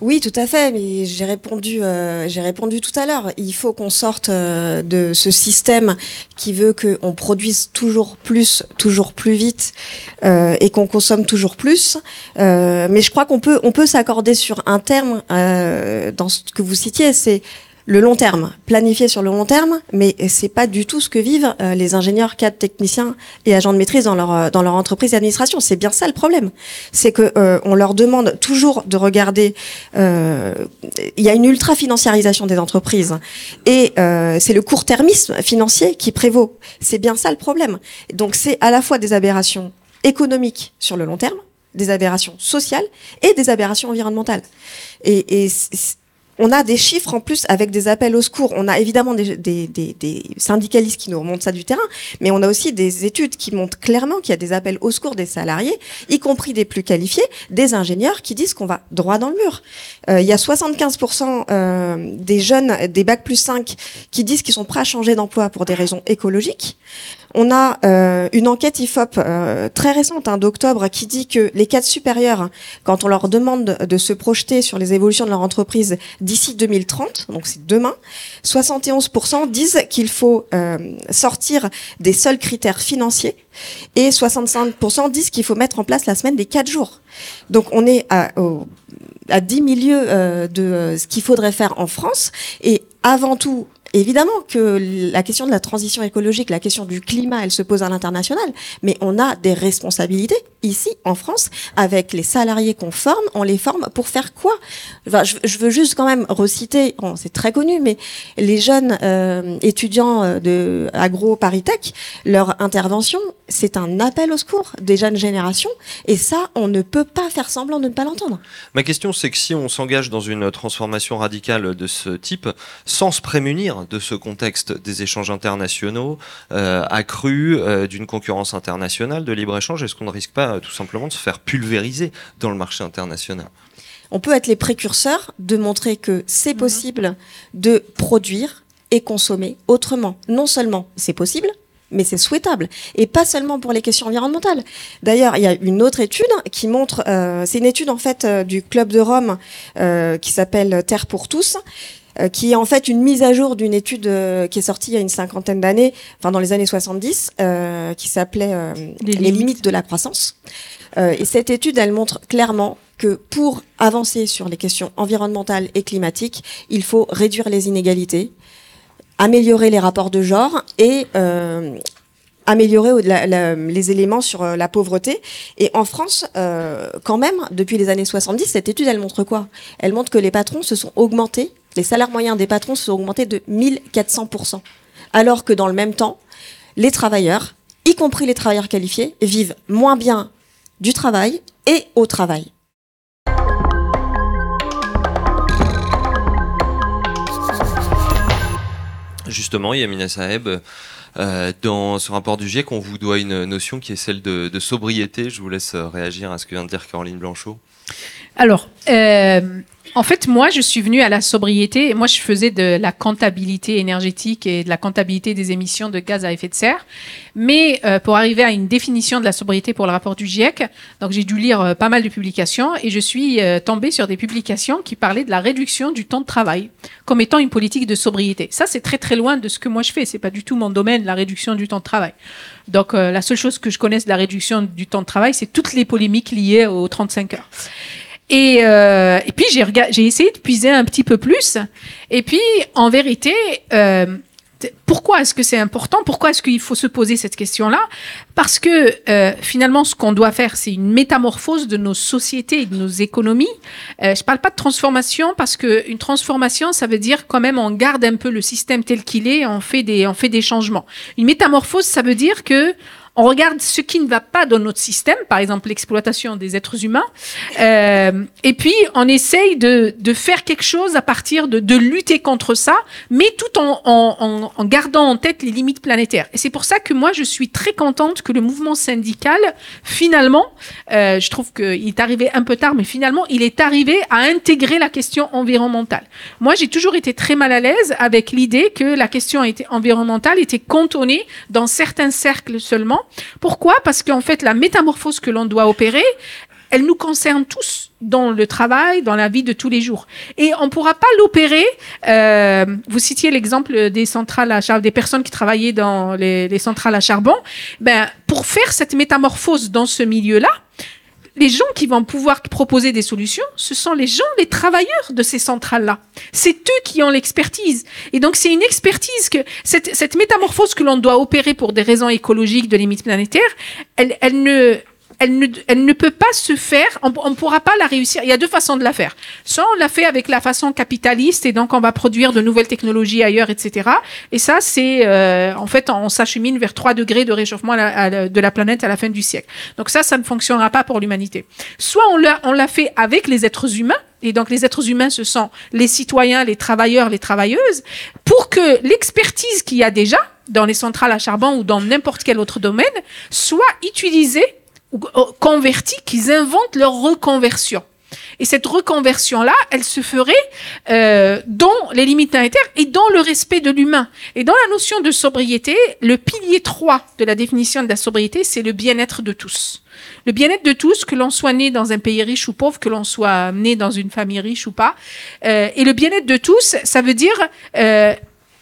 Oui, tout à fait. Mais j'ai répondu, euh, j'ai répondu tout à l'heure. Il faut qu'on sorte euh, de ce système qui veut qu'on produise toujours plus, toujours plus vite, euh, et qu'on consomme toujours plus. mais je crois qu'on peut, on peut s'accorder sur un terme dans ce que vous citiez, c'est le long terme, planifier sur le long terme, mais c'est pas du tout ce que vivent euh, les ingénieurs, cadres, techniciens et agents de maîtrise dans leur euh, dans leur entreprise d'administration. C'est bien ça le problème, c'est que euh, on leur demande toujours de regarder. Il y a une ultra financiarisation des entreprises et c'est le court-termisme financier qui prévaut. C'est bien ça le problème. Donc c'est à la fois des aberrations économiques sur le long terme, des aberrations sociales et des aberrations environnementales. Et, et on a des chiffres en plus avec des appels au secours. On a évidemment des, syndicalistes qui nous remontent ça du terrain, mais on a aussi des études qui montrent clairement qu'il y a des appels au secours des salariés, y compris des plus qualifiés, des ingénieurs qui disent qu'on va droit dans le mur. Euh, il y a 75% euh, des jeunes des bac plus 5 qui disent qu'ils sont prêts à changer d'emploi pour des raisons écologiques. On a euh, une enquête IFOP euh, très récente hein, d'octobre qui dit que les cadres supérieurs, quand on leur demande de, se projeter sur les évolutions de leur entreprise d'ici 2030, donc c'est demain, 71% disent qu'il faut euh, sortir des seuls critères financiers et 65% disent qu'il faut mettre en place la semaine des 4 jours. Donc on est à, à 10 milieux de ce qu'il faudrait faire en France et avant tout Évidemment que la question de la transition écologique, la question du climat, elle se pose à l'international, mais on a des responsabilités ici, en France, avec les salariés qu'on forme, on les forme pour faire quoi? Je, veux juste quand même reciter, c'est très connu, mais les jeunes euh, étudiants euh, de agro paritech, leur intervention, c'est un appel au secours des jeunes générations, et ça, on ne peut pas faire semblant de ne pas l'entendre.
Ma question, c'est que si on s'engage dans une transformation radicale de ce type, sans se prémunir de ce contexte des échanges internationaux euh, accrus, euh, d'une concurrence internationale, de libre-échange, est-ce qu'on ne risque pas euh, tout simplement de se faire pulvériser dans le marché international?
On peut être les précurseurs de montrer que c'est
Mhm.
possible de produire et consommer autrement. Non seulement c'est possible, mais c'est souhaitable. Et pas seulement pour les questions environnementales. D'ailleurs, il y a une autre étude qui montre, euh, c'est une étude en fait euh, du Club de Rome euh, qui s'appelle Terre pour tous, qui est en fait une mise à jour d'une étude euh, qui est sortie il y a une cinquantaine d'années, enfin dans les années 70, euh, qui s'appelait euh,
Les
Les limites de la croissance. Euh, et cette étude, elle montre clairement que pour avancer sur les questions environnementales et climatiques, il faut réduire les inégalités, améliorer les rapports de genre et euh, améliorer au- la- la- les éléments sur euh, la pauvreté. Et en France, euh, quand même, depuis les années 70, cette étude, elle montre quoi? Elle montre que les patrons se sont augmentés, les salaires moyens des patrons se sont augmentés de 1400%. Alors que dans le même temps, les travailleurs, y compris les travailleurs qualifiés, vivent moins bien du travail et au travail.
Justement, Yamina Saeb, euh, dans ce rapport du GIEC, on vous doit une notion qui est celle de, de sobriété. Je vous laisse euh, réagir à ce que vient de dire Caroline Blanchot.
Alors, euh, en fait, moi, je suis venue à la sobriété. Moi, je faisais de la comptabilité énergétique et de la comptabilité des émissions de gaz à effet de serre. Mais euh, pour arriver à une définition de la sobriété pour le rapport du GIEC, donc j'ai dû lire euh, pas mal de publications et je suis euh, tombée sur des publications qui parlaient de la réduction du temps de travail comme étant une politique de sobriété. Ça, c'est très très loin de ce que moi je fais. C'est pas du tout mon domaine, la réduction du temps de travail. Donc, euh, la seule chose que je connaisse de la réduction du temps de travail, c'est toutes les polémiques liées aux 35 heures. Et, euh, et puis j'ai rega- j'ai essayé de puiser un petit peu plus. Et puis en vérité, euh, pourquoi est-ce que c'est important? Pourquoi est-ce qu'il faut se poser cette question-là? Parce que euh, finalement, ce qu'on doit faire, c'est une métamorphose de nos sociétés et de nos économies. Euh, je parle pas de transformation parce que une transformation, ça veut dire quand même on garde un peu le système tel qu'il est, on fait des on fait des changements. Une métamorphose, ça veut dire que on regarde ce qui ne va pas dans notre système, par exemple l'exploitation des êtres humains, euh, et puis on essaye de, de faire quelque chose à partir de, de lutter contre ça, mais tout en, en, en, gardant en tête les limites planétaires. Et c'est pour ça que moi je suis très contente que le mouvement syndical, finalement, euh, je trouve qu'il est arrivé un peu tard, mais finalement il est arrivé à intégrer la question environnementale. Moi j'ai toujours été très mal à l'aise avec l'idée que la question environnementale était cantonnée dans certains cercles seulement. Pourquoi? Parce qu'en fait, la métamorphose que l'on doit opérer, elle nous concerne tous dans le travail, dans la vie de tous les jours. Et on ne pourra pas l'opérer. Euh, vous citiez l'exemple des centrales à charbon, des personnes qui travaillaient dans les, les centrales à charbon. Ben, pour faire cette métamorphose dans ce milieu-là, les gens qui vont pouvoir proposer des solutions, ce sont les gens, les travailleurs de ces centrales-là. C'est eux qui ont l'expertise. Et donc, c'est une expertise que cette, métamorphose que l'on doit opérer pour des raisons écologiques de limites planétaires, elle, elle ne, elle ne, elle ne peut pas se faire, on ne pourra pas la réussir. Il y a deux façons de la faire. Soit on la fait avec la façon capitaliste et donc on va produire de nouvelles technologies ailleurs, etc. Et ça, c'est euh, en fait, on s'achemine vers 3 degrés de réchauffement de la planète à la fin du siècle. Donc ça, ça ne fonctionnera pas pour l'humanité. Soit on l'a, on l'a fait avec les êtres humains. Et donc les êtres humains, ce sont les citoyens, les travailleurs, les travailleuses, pour que l'expertise qu'il y a déjà dans les centrales à charbon ou dans n'importe quel autre domaine soit utilisée convertis, qu'ils inventent leur reconversion. Et cette reconversion-là, elle se ferait euh, dans les limites planétaires et dans le respect de l'humain. Et dans la notion de sobriété, le pilier 3 de la définition de la sobriété, c'est le bien-être de tous. Le bien-être de tous, que l'on soit né dans un pays riche ou pauvre, que l'on soit né dans une famille riche ou pas. Euh, et le bien-être de tous, ça veut dire euh,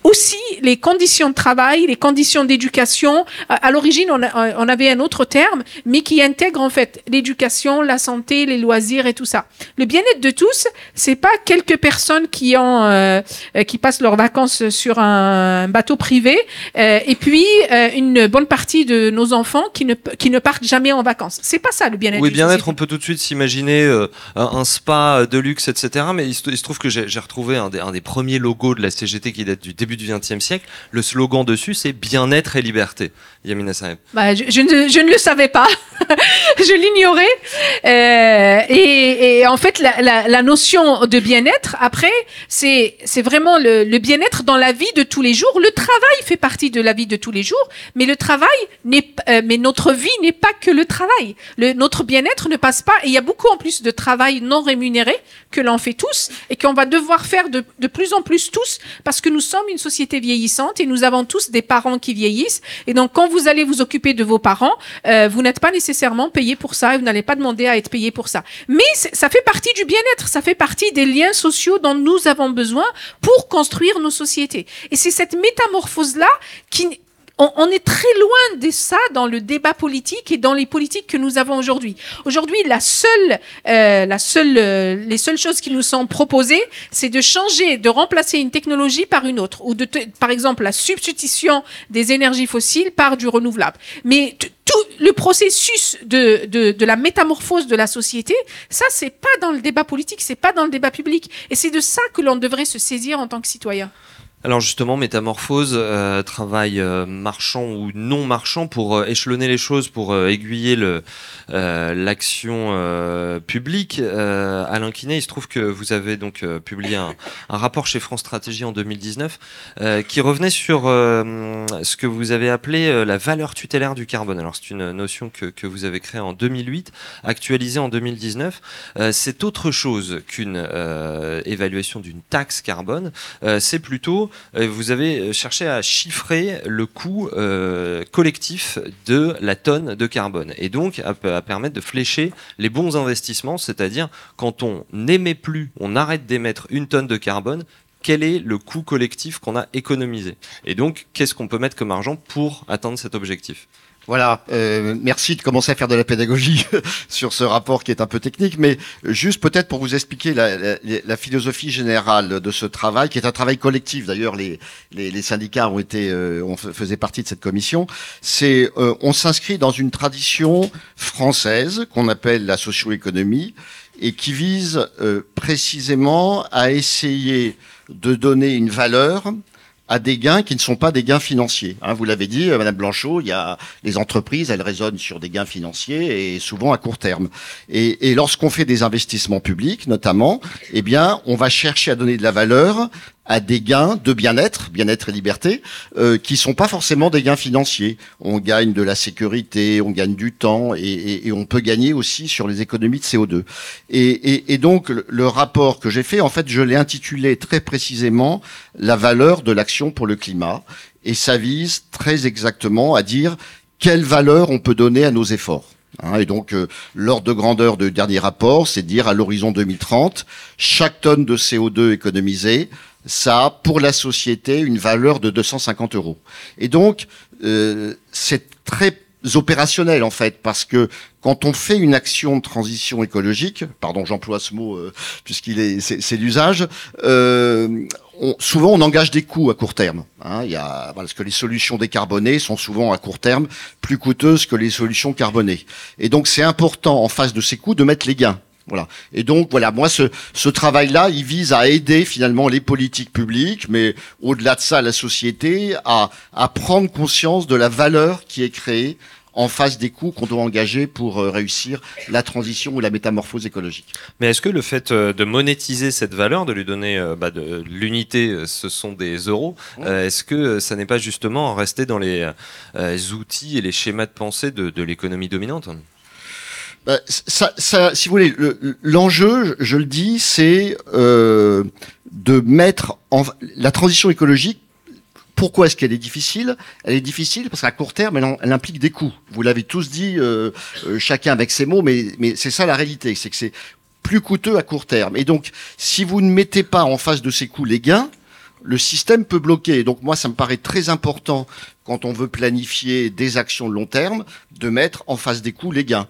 aussi les conditions de travail, les conditions d'éducation. À, l'origine, on, on, avait un autre terme, mais qui intègre en fait l'éducation, la santé, les loisirs et tout ça. Le bien-être de tous, c'est pas quelques personnes qui ont, euh, qui passent leurs vacances sur un bateau privé, euh, et puis euh, une bonne partie de nos enfants qui ne qui ne partent jamais en vacances. C'est pas ça le bien-être.
Oui, bien-être, on peut tout de suite s'imaginer un, spa de luxe, etc. Mais il se, trouve que j'ai retrouvé un des, un des premiers logos de la CGT qui date du début du XXe siècle. Le slogan dessus, c'est bien-être et liberté. Yamina Saeb.
Bah, je, ne, je, ne, le savais pas. je l'ignorais. Euh, et, en fait, la, notion de bien-être, après, c'est vraiment le, bien-être dans la vie de tous les jours. Le travail fait partie de la vie de tous les jours, mais le travail n'est, euh, mais notre vie n'est pas que le travail. Notre bien-être ne passe pas. Et il y a beaucoup en plus de travail non rémunéré que l'on fait tous et qu'on va devoir faire de, de plus en plus tous parce que nous sommes une société vieillissante et nous avons tous des parents qui vieillissent. Et donc, quand vous allez vous occuper de vos parents, euh, vous n'êtes pas nécessairement payé pour ça et vous n'allez pas demander à être payé pour ça. Mais ça fait partie du bien-être, ça fait partie des liens sociaux dont nous avons besoin pour construire nos sociétés. Et c'est cette métamorphose-là qui, on, est très loin de ça dans le débat politique et dans les politiques que nous avons aujourd'hui. Aujourd'hui, la seule, euh, la seule, euh, les seules choses qui nous sont proposées, c'est de changer, de remplacer une technologie par une autre, ou de, par exemple, la substitution des énergies fossiles par du renouvelable. Mais tout le processus de, de, de, la métamorphose de la société, ça, c'est pas dans le débat politique, c'est pas dans le débat public, et c'est de ça que l'on devrait se saisir en tant que citoyen.
Alors justement, métamorphose, euh, travail euh, marchand ou non marchand pour euh, échelonner les choses, pour aiguiller l'action publique. Alain Quinet, il se trouve que vous avez donc publié un, rapport chez France Stratégie en 2019 qui revenait sur ce que vous avez appelé la valeur tutélaire du carbone. Alors c'est une notion que, que, vous avez créée en 2008, actualisée en 2019. c'est autre chose qu'une évaluation d'une taxe carbone. c'est plutôt euh, vous avez euh, cherché à chiffrer le coût euh, collectif de la tonne de carbone et donc à, permettre de flécher les bons investissements, c'est-à-dire quand on n'émet plus, on arrête d'émettre une tonne de carbone, quel est le coût collectif qu'on a économisé? Et donc, qu'est-ce qu'on peut mettre comme argent pour atteindre cet objectif?
Voilà, euh, merci de commencer à faire de la pédagogie sur ce rapport qui est un peu technique, mais juste peut-être pour vous expliquer la, philosophie générale de ce travail, qui est un travail collectif. D'ailleurs, les, syndicats ont été, euh, on faisait partie de cette commission. C'est, euh, on s'inscrit dans une tradition française qu'on appelle la socio-économie et qui vise euh, précisément à essayer de donner une valeur à des gains qui ne sont pas des gains financiers. Hein, vous l'avez dit, euh, Madame Blanchot, il y a les entreprises, elles raisonnent sur des gains financiers et souvent à court terme. Et, et lorsqu'on fait des investissements publics, notamment, eh bien, on va chercher à donner de la valeur à des gains de bien-être, bien-être et liberté, euh, qui sont pas forcément des gains financiers. On gagne de la sécurité, on gagne du temps et, et, on peut gagner aussi sur les économies de CO2. Et, et donc le, rapport que j'ai fait, en fait, je l'ai intitulé très précisément la valeur de l'action pour le climat et ça vise très exactement à dire quelle valeur on peut donner à nos efforts. Hein, et donc, euh, l'ordre de grandeur du dernier rapport, c'est dire à l'horizon 2030, chaque tonne de CO2 économisée ça a pour la société une valeur de 250 euros. Et donc, euh, c'est très opérationnel en fait, parce que quand on fait une action de transition écologique, pardon, j'emploie ce mot euh, puisqu'il est, c'est, l'usage. Euh, souvent, on engage des coûts à court terme. Hein, il y a, parce que les solutions décarbonées sont souvent à court terme plus coûteuses que les solutions carbonées. Et donc, c'est important en face de ces coûts de mettre les gains. Voilà. Et donc voilà, moi ce, ce travail-là, il vise à aider finalement les politiques publiques, mais au-delà de ça, la société, à, à prendre conscience de la valeur qui est créée en face des coûts qu'on doit engager pour euh, réussir la transition ou la métamorphose écologique.
Mais est-ce que le fait euh, de monétiser cette valeur, de lui donner euh, bah, de l'unité, ce sont des euros, est-ce que ça n'est pas justement rester dans les outils et les schémas de pensée de, de l'économie dominante?
Bah, ça, ça, si vous voulez, l'enjeu, je le dis, c'est euh, de mettre en la transition écologique. Pourquoi est-ce qu'elle est difficile? Elle est difficile parce qu'à court terme, elle, implique des coûts. Vous l'avez tous dit, euh, euh, chacun avec ses mots, mais, mais c'est ça la réalité, c'est que c'est plus coûteux à court terme. Et donc, si vous ne mettez pas en face de ces coûts les gains, le système peut bloquer. Donc moi, ça me paraît très important quand on veut planifier des actions de long terme, de mettre en face des coûts les gains.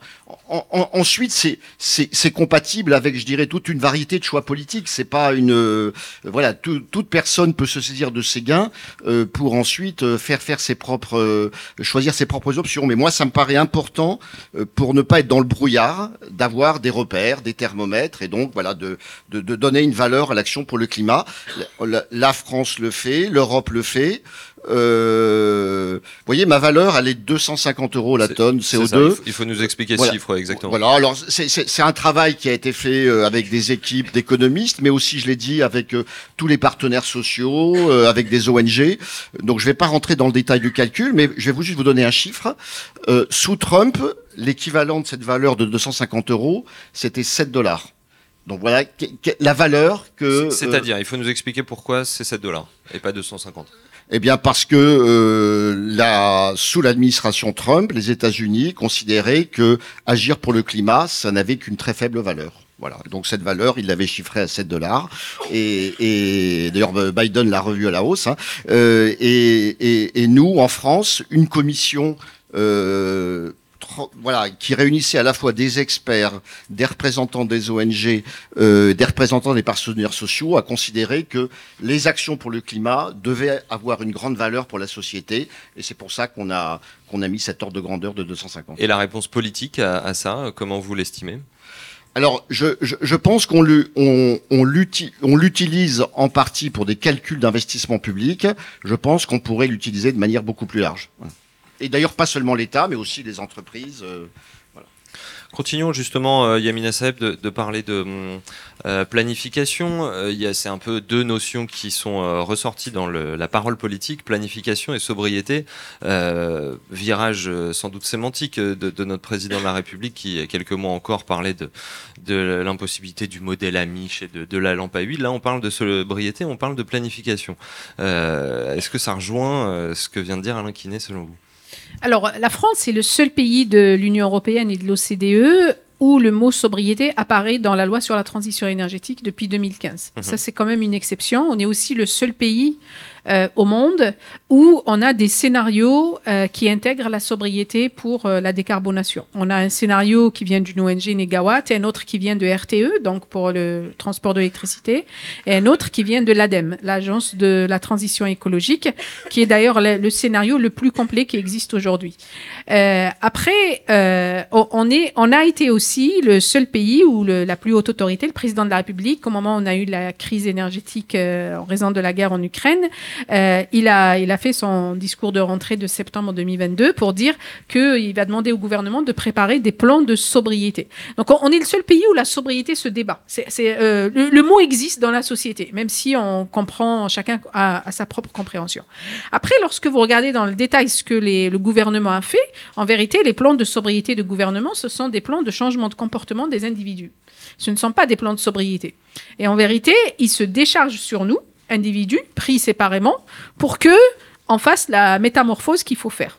ensuite, c'est compatible avec, je dirais, toute une variété de choix politiques. C'est pas une euh, voilà, toute personne peut se saisir de ses gains euh, pour ensuite euh, faire faire ses propres choisir ses propres options. Mais moi, ça me paraît important pour ne pas être dans le brouillard, d'avoir des repères, des thermomètres, et donc voilà, de donner une valeur à l'action pour le climat. La France le fait, l'Europe le fait. Euh, vous voyez, ma valeur, elle est 250 euros la tonne CO2.
il, faut, nous expliquer ce chiffre exactement.
Voilà, alors c'est un travail qui a été fait euh, avec des équipes d'économistes, mais aussi, je l'ai dit, avec euh, tous les partenaires sociaux, avec des ONG. Donc, je vais pas rentrer dans le détail du calcul, mais je vais vous juste vous donner un chiffre. sous Trump, l'équivalent de cette valeur de 250 euros, c'était 7 dollars. Donc voilà la valeur que.
C'est-à-dire, il faut nous expliquer pourquoi c'est 7 dollars et pas 250.
Eh bien parce que euh, la, sous l'administration Trump, les États-Unis considéraient que agir pour le climat, ça n'avait qu'une très faible valeur. Voilà. Donc cette valeur, il l'avait chiffrée à 7 dollars. Et, et d'ailleurs, Biden l'a revu à la hausse. Hein. Euh, et, et, et, nous, en France, une commission euh, voilà, qui réunissait à la fois des experts, des représentants des ONG, euh, des représentants des partenaires sociaux, a considéré que les actions pour le climat devaient avoir une grande valeur pour la société. Et c'est pour ça qu'on a, qu'on a mis cet ordre de grandeur de 250.
Et la réponse politique à, ça, comment vous l'estimez?
Alors, je, je, je, pense qu'on on, on l'utilise en partie pour des calculs d'investissement public. Je pense qu'on pourrait l'utiliser de manière beaucoup plus large. Et d'ailleurs, pas seulement l'État, mais aussi les entreprises. Euh,
Continuons justement, euh, Yamina Saeb, de, parler de euh, planification. Euh, c'est un peu deux notions qui sont ressorties dans la parole politique, planification et sobriété. virage sans doute sémantique de, notre président de la République qui, il y a quelques mois encore, parlait de, l'impossibilité du modèle Amish et de, la lampe à huile. Là, on parle de sobriété, on parle de planification. Est-ce que ça rejoint ce que vient de dire Alain Quinet selon vous?
Alors, la France est le seul pays de l'Union européenne et de l'OCDE où le mot sobriété apparaît dans la loi sur la transition énergétique depuis 2015. Mhm. Ça, c'est quand même une exception. On est aussi le seul pays euh, au monde où on a des scénarios euh, qui intègrent la sobriété pour euh, la décarbonation. On a un scénario qui vient d'une ONG Negawatt, un autre qui vient de RTE, donc pour le transport de l'électricité, et un autre qui vient de l'ADEME, l'Agence de la transition écologique, qui est d'ailleurs le, scénario le plus complet qui existe aujourd'hui. après, on, est, on a été aussi le seul pays où la plus haute autorité, le président de la République, au moment où on a eu la crise énergétique en raison de la guerre en Ukraine, euh, il, a, il a fait son discours de rentrée de septembre 2022 pour dire qu'il va demander au gouvernement de préparer des plans de sobriété. Donc on, est le seul pays où la sobriété se débat. C'est, euh, le, mot existe dans la société, même si on comprend chacun à, sa propre compréhension. Après, lorsque vous regardez dans le détail ce que le gouvernement a fait, en vérité, les plans de sobriété de gouvernement, ce sont des plans de changement de comportement des individus. Ce ne sont pas des plans de sobriété. Et en vérité, ils se déchargent sur nous individus pris séparément pour que en fasse la métamorphose qu'il faut faire.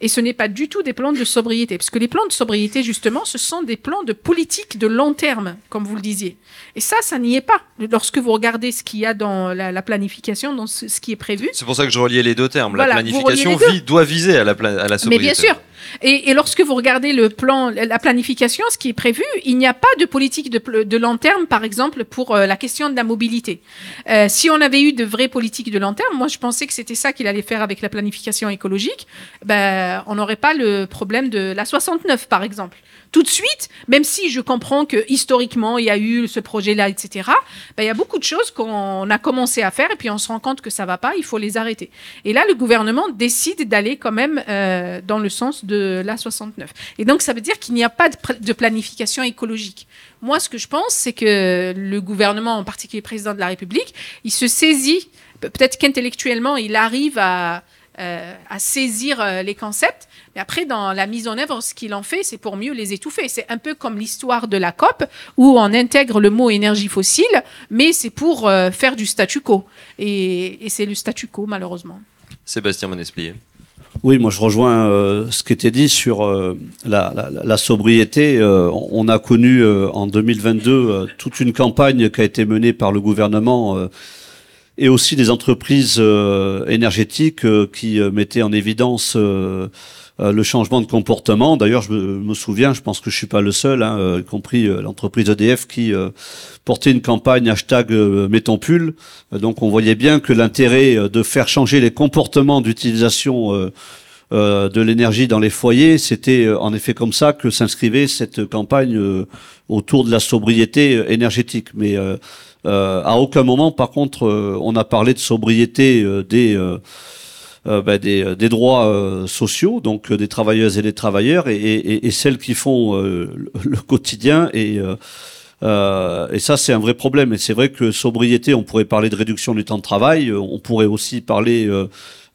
Et ce n'est pas du tout des plans de sobriété, parce que les plans de sobriété, justement, ce sont des plans de politique de long terme, comme vous le disiez. Et ça, ça n'y est pas. Lorsque vous regardez ce qu'il y a dans la, planification, dans ce, qui est prévu.
C'est pour ça que je reliais les deux termes. la planification doit viser à la, à la sobriété.
Mais bien sûr. Et, lorsque vous regardez la planification, ce qui est prévu, il n'y a pas de politique de, long terme, par exemple, pour euh, la question de la mobilité. Euh, si on avait eu de vraies politiques de long terme, moi je pensais que c'était ça qu'il allait faire avec la planification écologique, ben, on n'aurait pas le problème de la 69, par exemple tout de suite, même si je comprends que historiquement, il y a eu ce projet-là, etc., ben, il y a beaucoup de choses qu'on a commencé à faire et puis on se rend compte que ça va pas, il faut les arrêter. Et là, le gouvernement décide d'aller quand même euh, dans le sens de la 69. Et donc, ça veut dire qu'il n'y a pas de, planification écologique. Moi, ce que je pense, c'est que le gouvernement, en particulier le président de la République, il se saisit, peut-être qu'intellectuellement, il arrive à, euh, saisir euh, les concepts, et après, dans la mise en œuvre, ce qu'il en fait, c'est pour mieux les étouffer. C'est un peu comme l'histoire de la COP, où on intègre le mot énergie fossile, mais c'est pour euh, faire du statu quo. Et, c'est le statu quo, malheureusement.
Sébastien Monesplier.
Oui, moi je rejoins euh, ce qui était dit sur euh, la, sobriété. on a connu en 2022 toute une campagne qui a été menée par le gouvernement et aussi des entreprises énergétiques qui mettaient en évidence le changement de comportement. D'ailleurs, je me, souviens, je pense que je suis pas le seul, hein, y compris l'entreprise EDF qui portait une campagne hashtag mettons pull. Donc, on voyait bien que l'intérêt de faire changer les comportements d'utilisation euh, de l'énergie dans les foyers, c'était euh, en effet comme ça que s'inscrivait cette campagne euh, autour de la sobriété énergétique. Mais à aucun moment, par contre, on a parlé de sobriété des ben, des, des, droits sociaux, donc des travailleuses et des travailleurs, et, celles qui font le, quotidien. Et, euh, ça, c'est un vrai problème. Et c'est vrai que sobriété, on pourrait parler de réduction du temps de travail, on pourrait aussi parler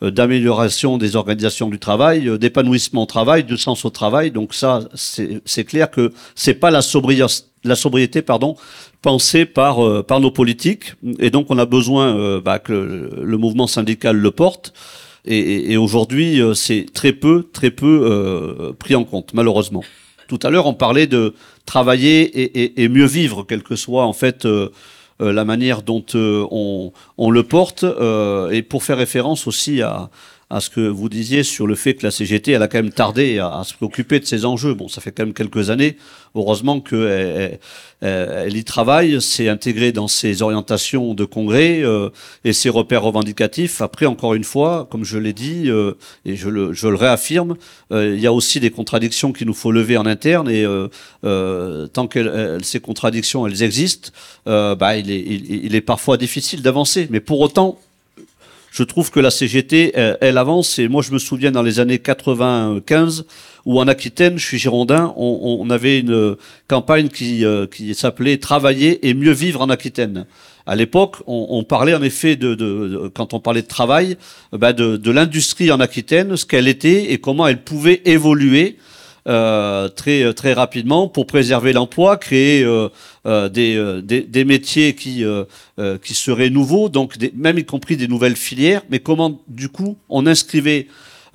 euh, d'amélioration des organisations du travail, euh, d'épanouissement au travail, de sens au travail. Donc ça, c'est clair que c'est pas la sobriété, pensée par euh, par nos politiques. Et donc on a besoin bah, que le, mouvement syndical le porte. Et, aujourd'hui, c'est très peu, très peu pris en compte, malheureusement. Tout à l'heure, on parlait de travailler et, mieux vivre, quel que soit en fait euh, la manière dont euh, on, le porte, euh, et pour faire référence aussi à, à ce que vous disiez sur le fait que la CGT, elle a quand même tardé à, se préoccuper de ces enjeux. Bon, ça fait quand même quelques années. Heureusement qu'elle elle, y travaille, c'est intégré dans ses orientations de congrès euh, et ses repères revendicatifs. Après, encore une fois, comme je l'ai dit euh, et je le, je le réaffirme, euh, il y a aussi des contradictions qu'il nous faut lever en interne et tant que ces contradictions elles existent, bah, il, est, il, il est parfois difficile d'avancer. Mais pour autant, je trouve que la CGT, elle, avance. Et moi, je me souviens dans les années 95, où en Aquitaine, je suis girondin, on, avait une campagne qui, euh, qui s'appelait Travailler et mieux vivre en Aquitaine. À l'époque, on, parlait en effet de, quand on parlait de travail, ben de l'industrie en Aquitaine, ce qu'elle était et comment elle pouvait évoluer euh, très très rapidement pour préserver l'emploi, créer euh, euh des, euh, des, métiers qui qui seraient nouveaux, donc même y compris des nouvelles filières. Mais comment du coup on inscrivait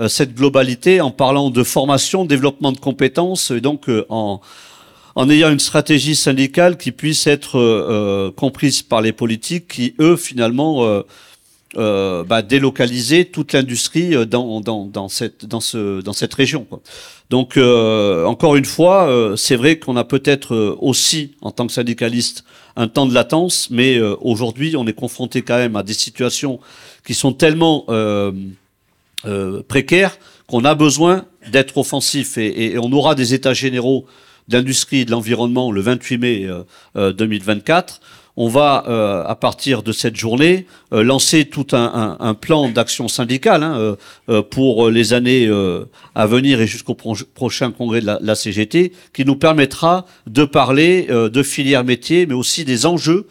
cette globalité en parlant de formation, développement de compétences, et donc en en ayant une stratégie syndicale qui puisse être comprise par les politiques, qui eux finalement euh, bah, délocaliser toute l'industrie euh, dans, cette, dans, ce, dans cette région. Donc, euh, encore une fois, c'est vrai qu'on a peut-être aussi, en tant que syndicaliste, un temps de latence, mais aujourd'hui, on est confronté quand même à des situations qui sont tellement précaires qu'on a besoin d'être offensif et, on aura des états généraux d'industrie et de l'environnement le 28 mai 2024 on va, euh, à partir de cette journée, euh, lancer tout un, plan d'action syndicale hein, euh, pour les années à venir et jusqu'au prochain congrès de la, CGT, qui nous permettra de parler de filières métiers, mais aussi des enjeux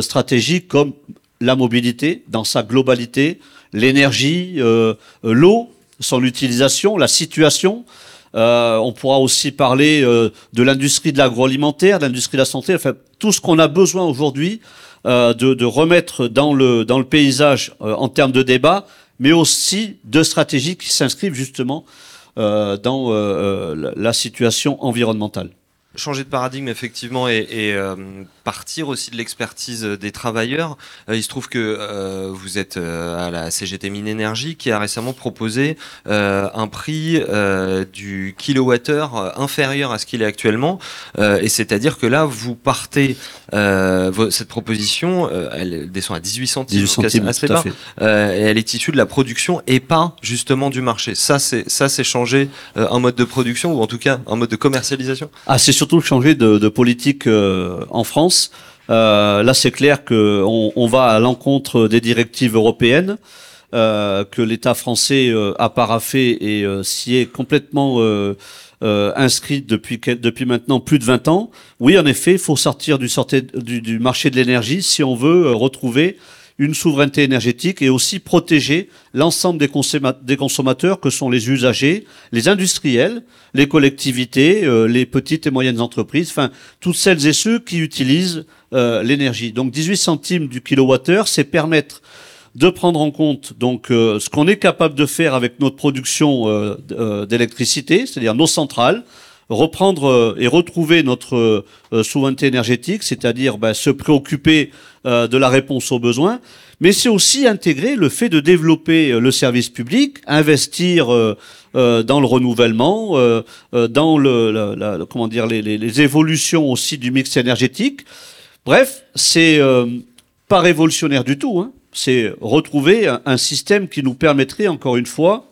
stratégiques comme la mobilité dans sa globalité, l'énergie, l'eau, son utilisation, la situation. On pourra aussi parler de l'industrie de l'agroalimentaire, de l'industrie de la santé, enfin tout ce qu'on a besoin aujourd'hui euh, de, de, remettre dans le, dans le paysage euh, en termes de débat, mais aussi de stratégies qui s'inscrivent justement euh, dans euh, la situation environnementale
changer de paradigme effectivement et, et euh, partir aussi de l'expertise des travailleurs. Euh, il se trouve que euh, vous êtes à la CGT Mine Énergie qui a récemment proposé un prix du kilowattheure inférieur à ce qu'il est actuellement. et c'est-à-dire que là, vous partez, cette proposition, elle descend à 18 centimes, 18 centimes assez bas, et elle est issue de la production et pas justement du marché. Ça, c'est ça, c'est changer un mode de production ou en tout cas un mode de commercialisation?
Ah, c'est surtout changer de, politique euh, en France. Euh, là, c'est clair qu'on on va à l'encontre des directives européennes. Euh, que l'État français a paraffé et s'y est complètement inscrit depuis depuis maintenant plus de 20 ans. Oui, en effet, il faut sortir du, du marché de l'énergie si on veut retrouver une souveraineté énergétique et aussi protéger l'ensemble des, consommateurs que sont les usagers, les industriels, les collectivités, euh, les petites et moyennes entreprises, enfin toutes celles et ceux qui utilisent euh, l'énergie. Donc 18 centimes du kilowattheure, c'est permettre de prendre en compte donc euh, ce qu'on est capable de faire avec notre production d'électricité, c'est-à-dire nos centrales, reprendre et retrouver notre souveraineté énergétique, c'est-à-dire ben, se préoccuper de la réponse aux besoins, mais c'est aussi intégrer le fait de développer le service public, investir dans le renouvellement, dans comment dire les, évolutions aussi du mix énergétique. Bref, c'est pas révolutionnaire du tout. Hein. C'est retrouver un, système qui nous permettrait, encore une fois,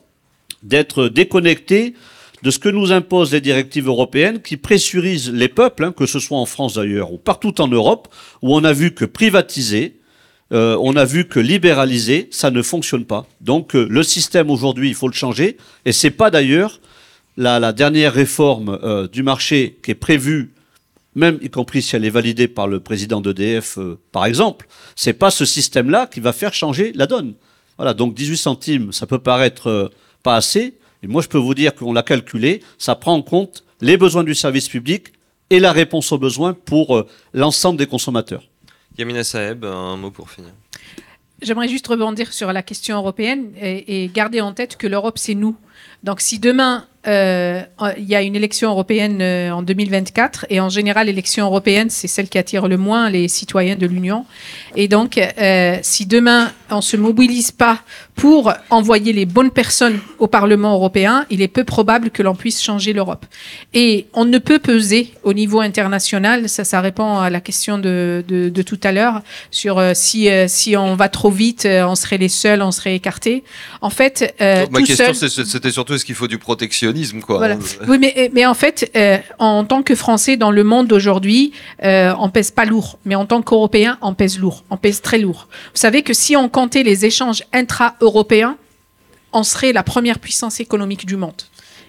d'être déconnectés de ce que nous imposent les directives européennes qui pressurisent les peuples, hein, que ce soit en France d'ailleurs ou partout en Europe, où on a vu que privatiser, euh, on a vu que libéraliser, ça ne fonctionne pas. Donc euh, le système aujourd'hui, il faut le changer. Et c'est pas d'ailleurs la, dernière réforme euh, du marché qui est prévue même y compris si elle est validée par le président d'EDF, par exemple, c'est pas ce système-là qui va faire changer la donne. Voilà, donc 18 centimes, ça peut paraître pas assez, et moi je peux vous dire qu'on l'a calculé, ça prend en compte les besoins du service public et la réponse aux besoins pour euh, l'ensemble des consommateurs.
Yamina Saeb, un mot pour finir.
J'aimerais juste rebondir sur la question européenne et, et garder en tête que l'Europe, c'est nous. Donc si demain euh, il y a une élection européenne euh, en 2024 et en général l'élection européenne c'est celle qui attire le moins les citoyens de l'Union. Et donc euh, si demain on se mobilise pas pour envoyer les bonnes personnes au Parlement européen il est peu probable que l'on puisse changer l'Europe. Et on ne peut peser au niveau international ça ça répond à la question de, de, de tout à l'heure sur si si on va trop vite on serait les seuls on serait écartés. En fait
ma question c'était surtout est-ce qu'il faut du protectionnisme Quoi.
Oui, mais, mais en fait, euh, en tant que Français dans le monde d'aujourd'hui, euh, on pèse pas lourd. Mais en tant qu'Européen, on pèse lourd. On pèse très lourd. Vous savez que si on comptait les échanges intra-européens, on serait la première puissance économique du monde.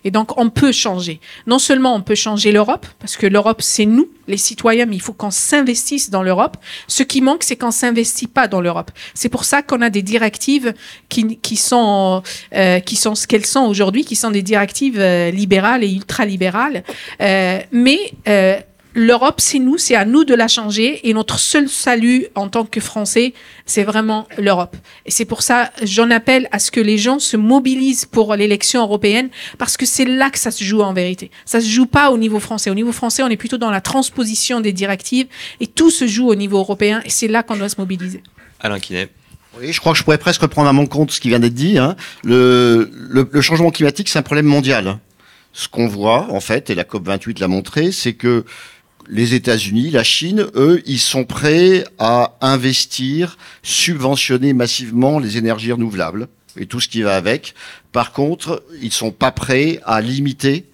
Et donc, on peut changer. Non seulement on peut changer l'Europe, parce que l'Europe, c'est nous, les citoyens, mais il faut qu'on s'investisse dans l'Europe. Ce qui manque, c'est qu'on s'investit pas dans l'Europe. C'est pour ça qu'on a des directives qui, qui sont, euh, qui sont ce qu'elles sont aujourd'hui, qui sont des directives euh, libérales et ultralibérales. Euh, mais euh, l'Europe, c'est nous, c'est à nous de la changer. Et notre seul salut en tant que Français, c'est vraiment l'Europe. Et c'est pour ça, j'en appelle à ce que les gens se mobilisent pour l'élection européenne, parce que c'est là que ça se joue en vérité. Ça se joue pas au niveau français. Au niveau français, on est plutôt dans la transposition des directives, et tout se joue au niveau européen, et c'est là qu'on doit se mobiliser.
Alain Quinet.
Oui, je crois que je pourrais presque prendre à mon compte ce qui vient d'être dit. Hein. Le, le, le changement climatique, c'est un problème mondial. Ce qu'on voit, en fait, et la COP28 l'a montré, c'est que les États-Unis, la Chine, eux, ils sont prêts à investir, subventionner massivement les énergies renouvelables et tout ce qui va avec. Par contre, ils sont pas prêts à limiter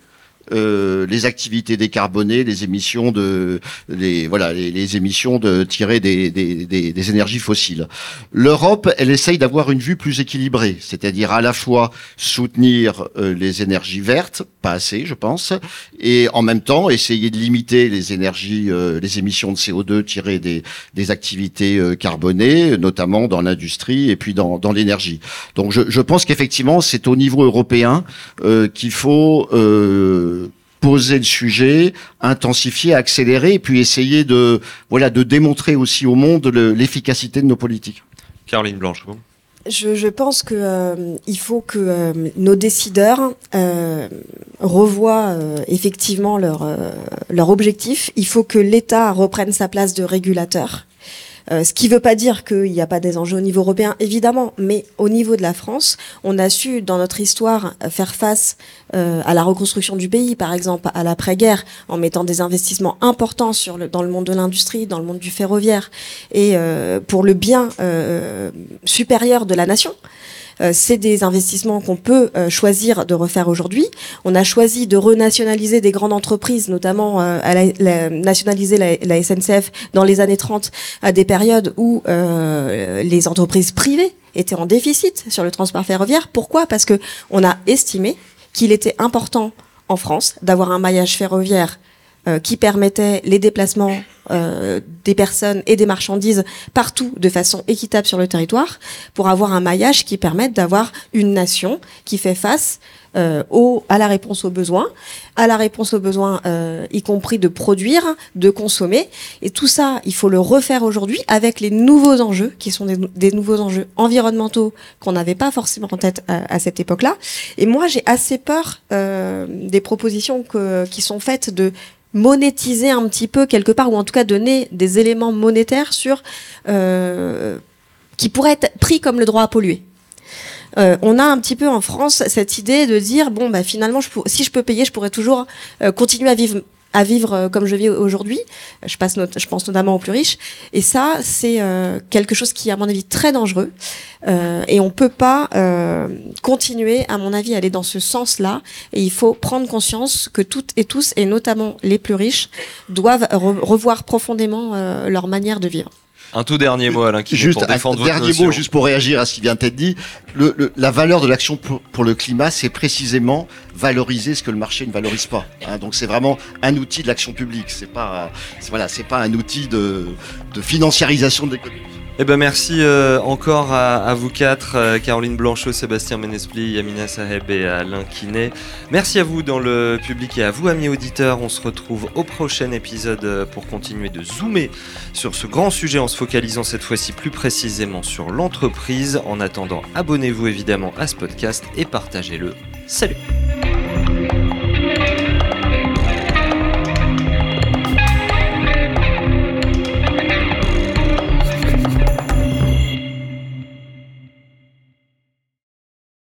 euh, les activités décarbonées, les émissions de, les, voilà, les, émissions de tirer des, des, des, énergies fossiles. L'Europe, elle essaye d'avoir une vue plus équilibrée, c'est-à-dire à la fois soutenir euh, les énergies vertes, pas assez, je pense, et en même temps essayer de limiter les énergies, euh, les émissions de CO2 tirées des, des activités carbonées, notamment dans l'industrie et puis dans, dans l'énergie. Donc je, je pense qu'effectivement, c'est au niveau européen qu'il faut poser le sujet, intensifier, accélérer, et puis essayer de, voilà, de démontrer aussi au monde l'efficacité de nos politiques.
Caroline Blanche.
Je, je, pense que euh, il faut que euh, nos décideurs euh, revoient euh, effectivement leur leur objectif. Il faut que l'État reprenne sa place de régulateur euh, ce qui ne veut pas dire qu'il n'y a pas des enjeux au niveau européen, évidemment, mais au niveau de la France, on a su, dans notre histoire, faire face euh, à la reconstruction du pays, par exemple, à l'après-guerre, en mettant des investissements importants sur le, dans le monde de l'industrie, dans le monde du ferroviaire, et euh, pour le bien supérieur de la nation. Euh, c'est des investissements qu'on peut euh, choisir de refaire aujourd'hui. On a choisi de renationaliser des grandes entreprises, notamment euh, à la, nationaliser la, SNCF dans les années 30, à des périodes où les entreprises privées étaient en déficit sur le transport ferroviaire. Pourquoi? Parce que on a estimé qu'il était important en France d'avoir un maillage ferroviaire euh, qui permettait les déplacements euh, des personnes et des marchandises partout de façon équitable sur le territoire, pour avoir un maillage qui permette d'avoir une nation qui fait face euh, au, à la réponse aux besoins, à la réponse aux besoins, euh, y compris de produire, de consommer. Et tout ça, il faut le refaire aujourd'hui avec les nouveaux enjeux, qui sont des, des nouveaux enjeux environnementaux qu'on n'avait pas forcément en tête à, à cette époque-là. Et moi, j'ai assez peur euh, des propositions que, qui sont faites de monétiser un petit peu quelque part, ou en tout cas donner des éléments monétaires sur euh, qui pourraient être pris comme le droit à polluer. Euh, on a un petit peu en France cette idée de dire bon bah finalement si je peux payer je pourrais toujours euh, continuer à vivre à vivre euh, comme je vis aujourd'hui. Je pense notamment aux plus riches. Et ça c'est euh, quelque chose qui à mon avis très dangereux. Euh, et on peut pas continuer à mon avis à aller dans ce sens là et il faut prendre conscience que toutes et tous et notamment les plus riches doivent re- revoir profondément leur manière de vivre
Un tout dernier mot, Alain, qui
Juste
pour
un
défendre votre
dernier
notion.
mot, juste pour réagir à ce qui vient d'être dit. Le, le- la valeur de l'action pour, pour le climat, c'est précisément valoriser ce que le marché ne valorise pas. hein. donc c'est vraiment un outil de l'action publique. C'est pas, voilà, c'est pas un outil de, de financiarisation de l'économie.
Eh ben merci euh, encore à, vous quatre, euh, Caroline Blanchot, Sébastien Ménespli, Yamina Saheb et Alain Kiné. Merci à vous dans le public et à vous amis auditeurs. On se retrouve au prochain épisode euh, pour continuer de zoomer sur ce grand sujet en se focalisant cette fois-ci plus précisément sur l'entreprise. En attendant, abonnez-vous évidemment à ce podcast et partagez-le. Salut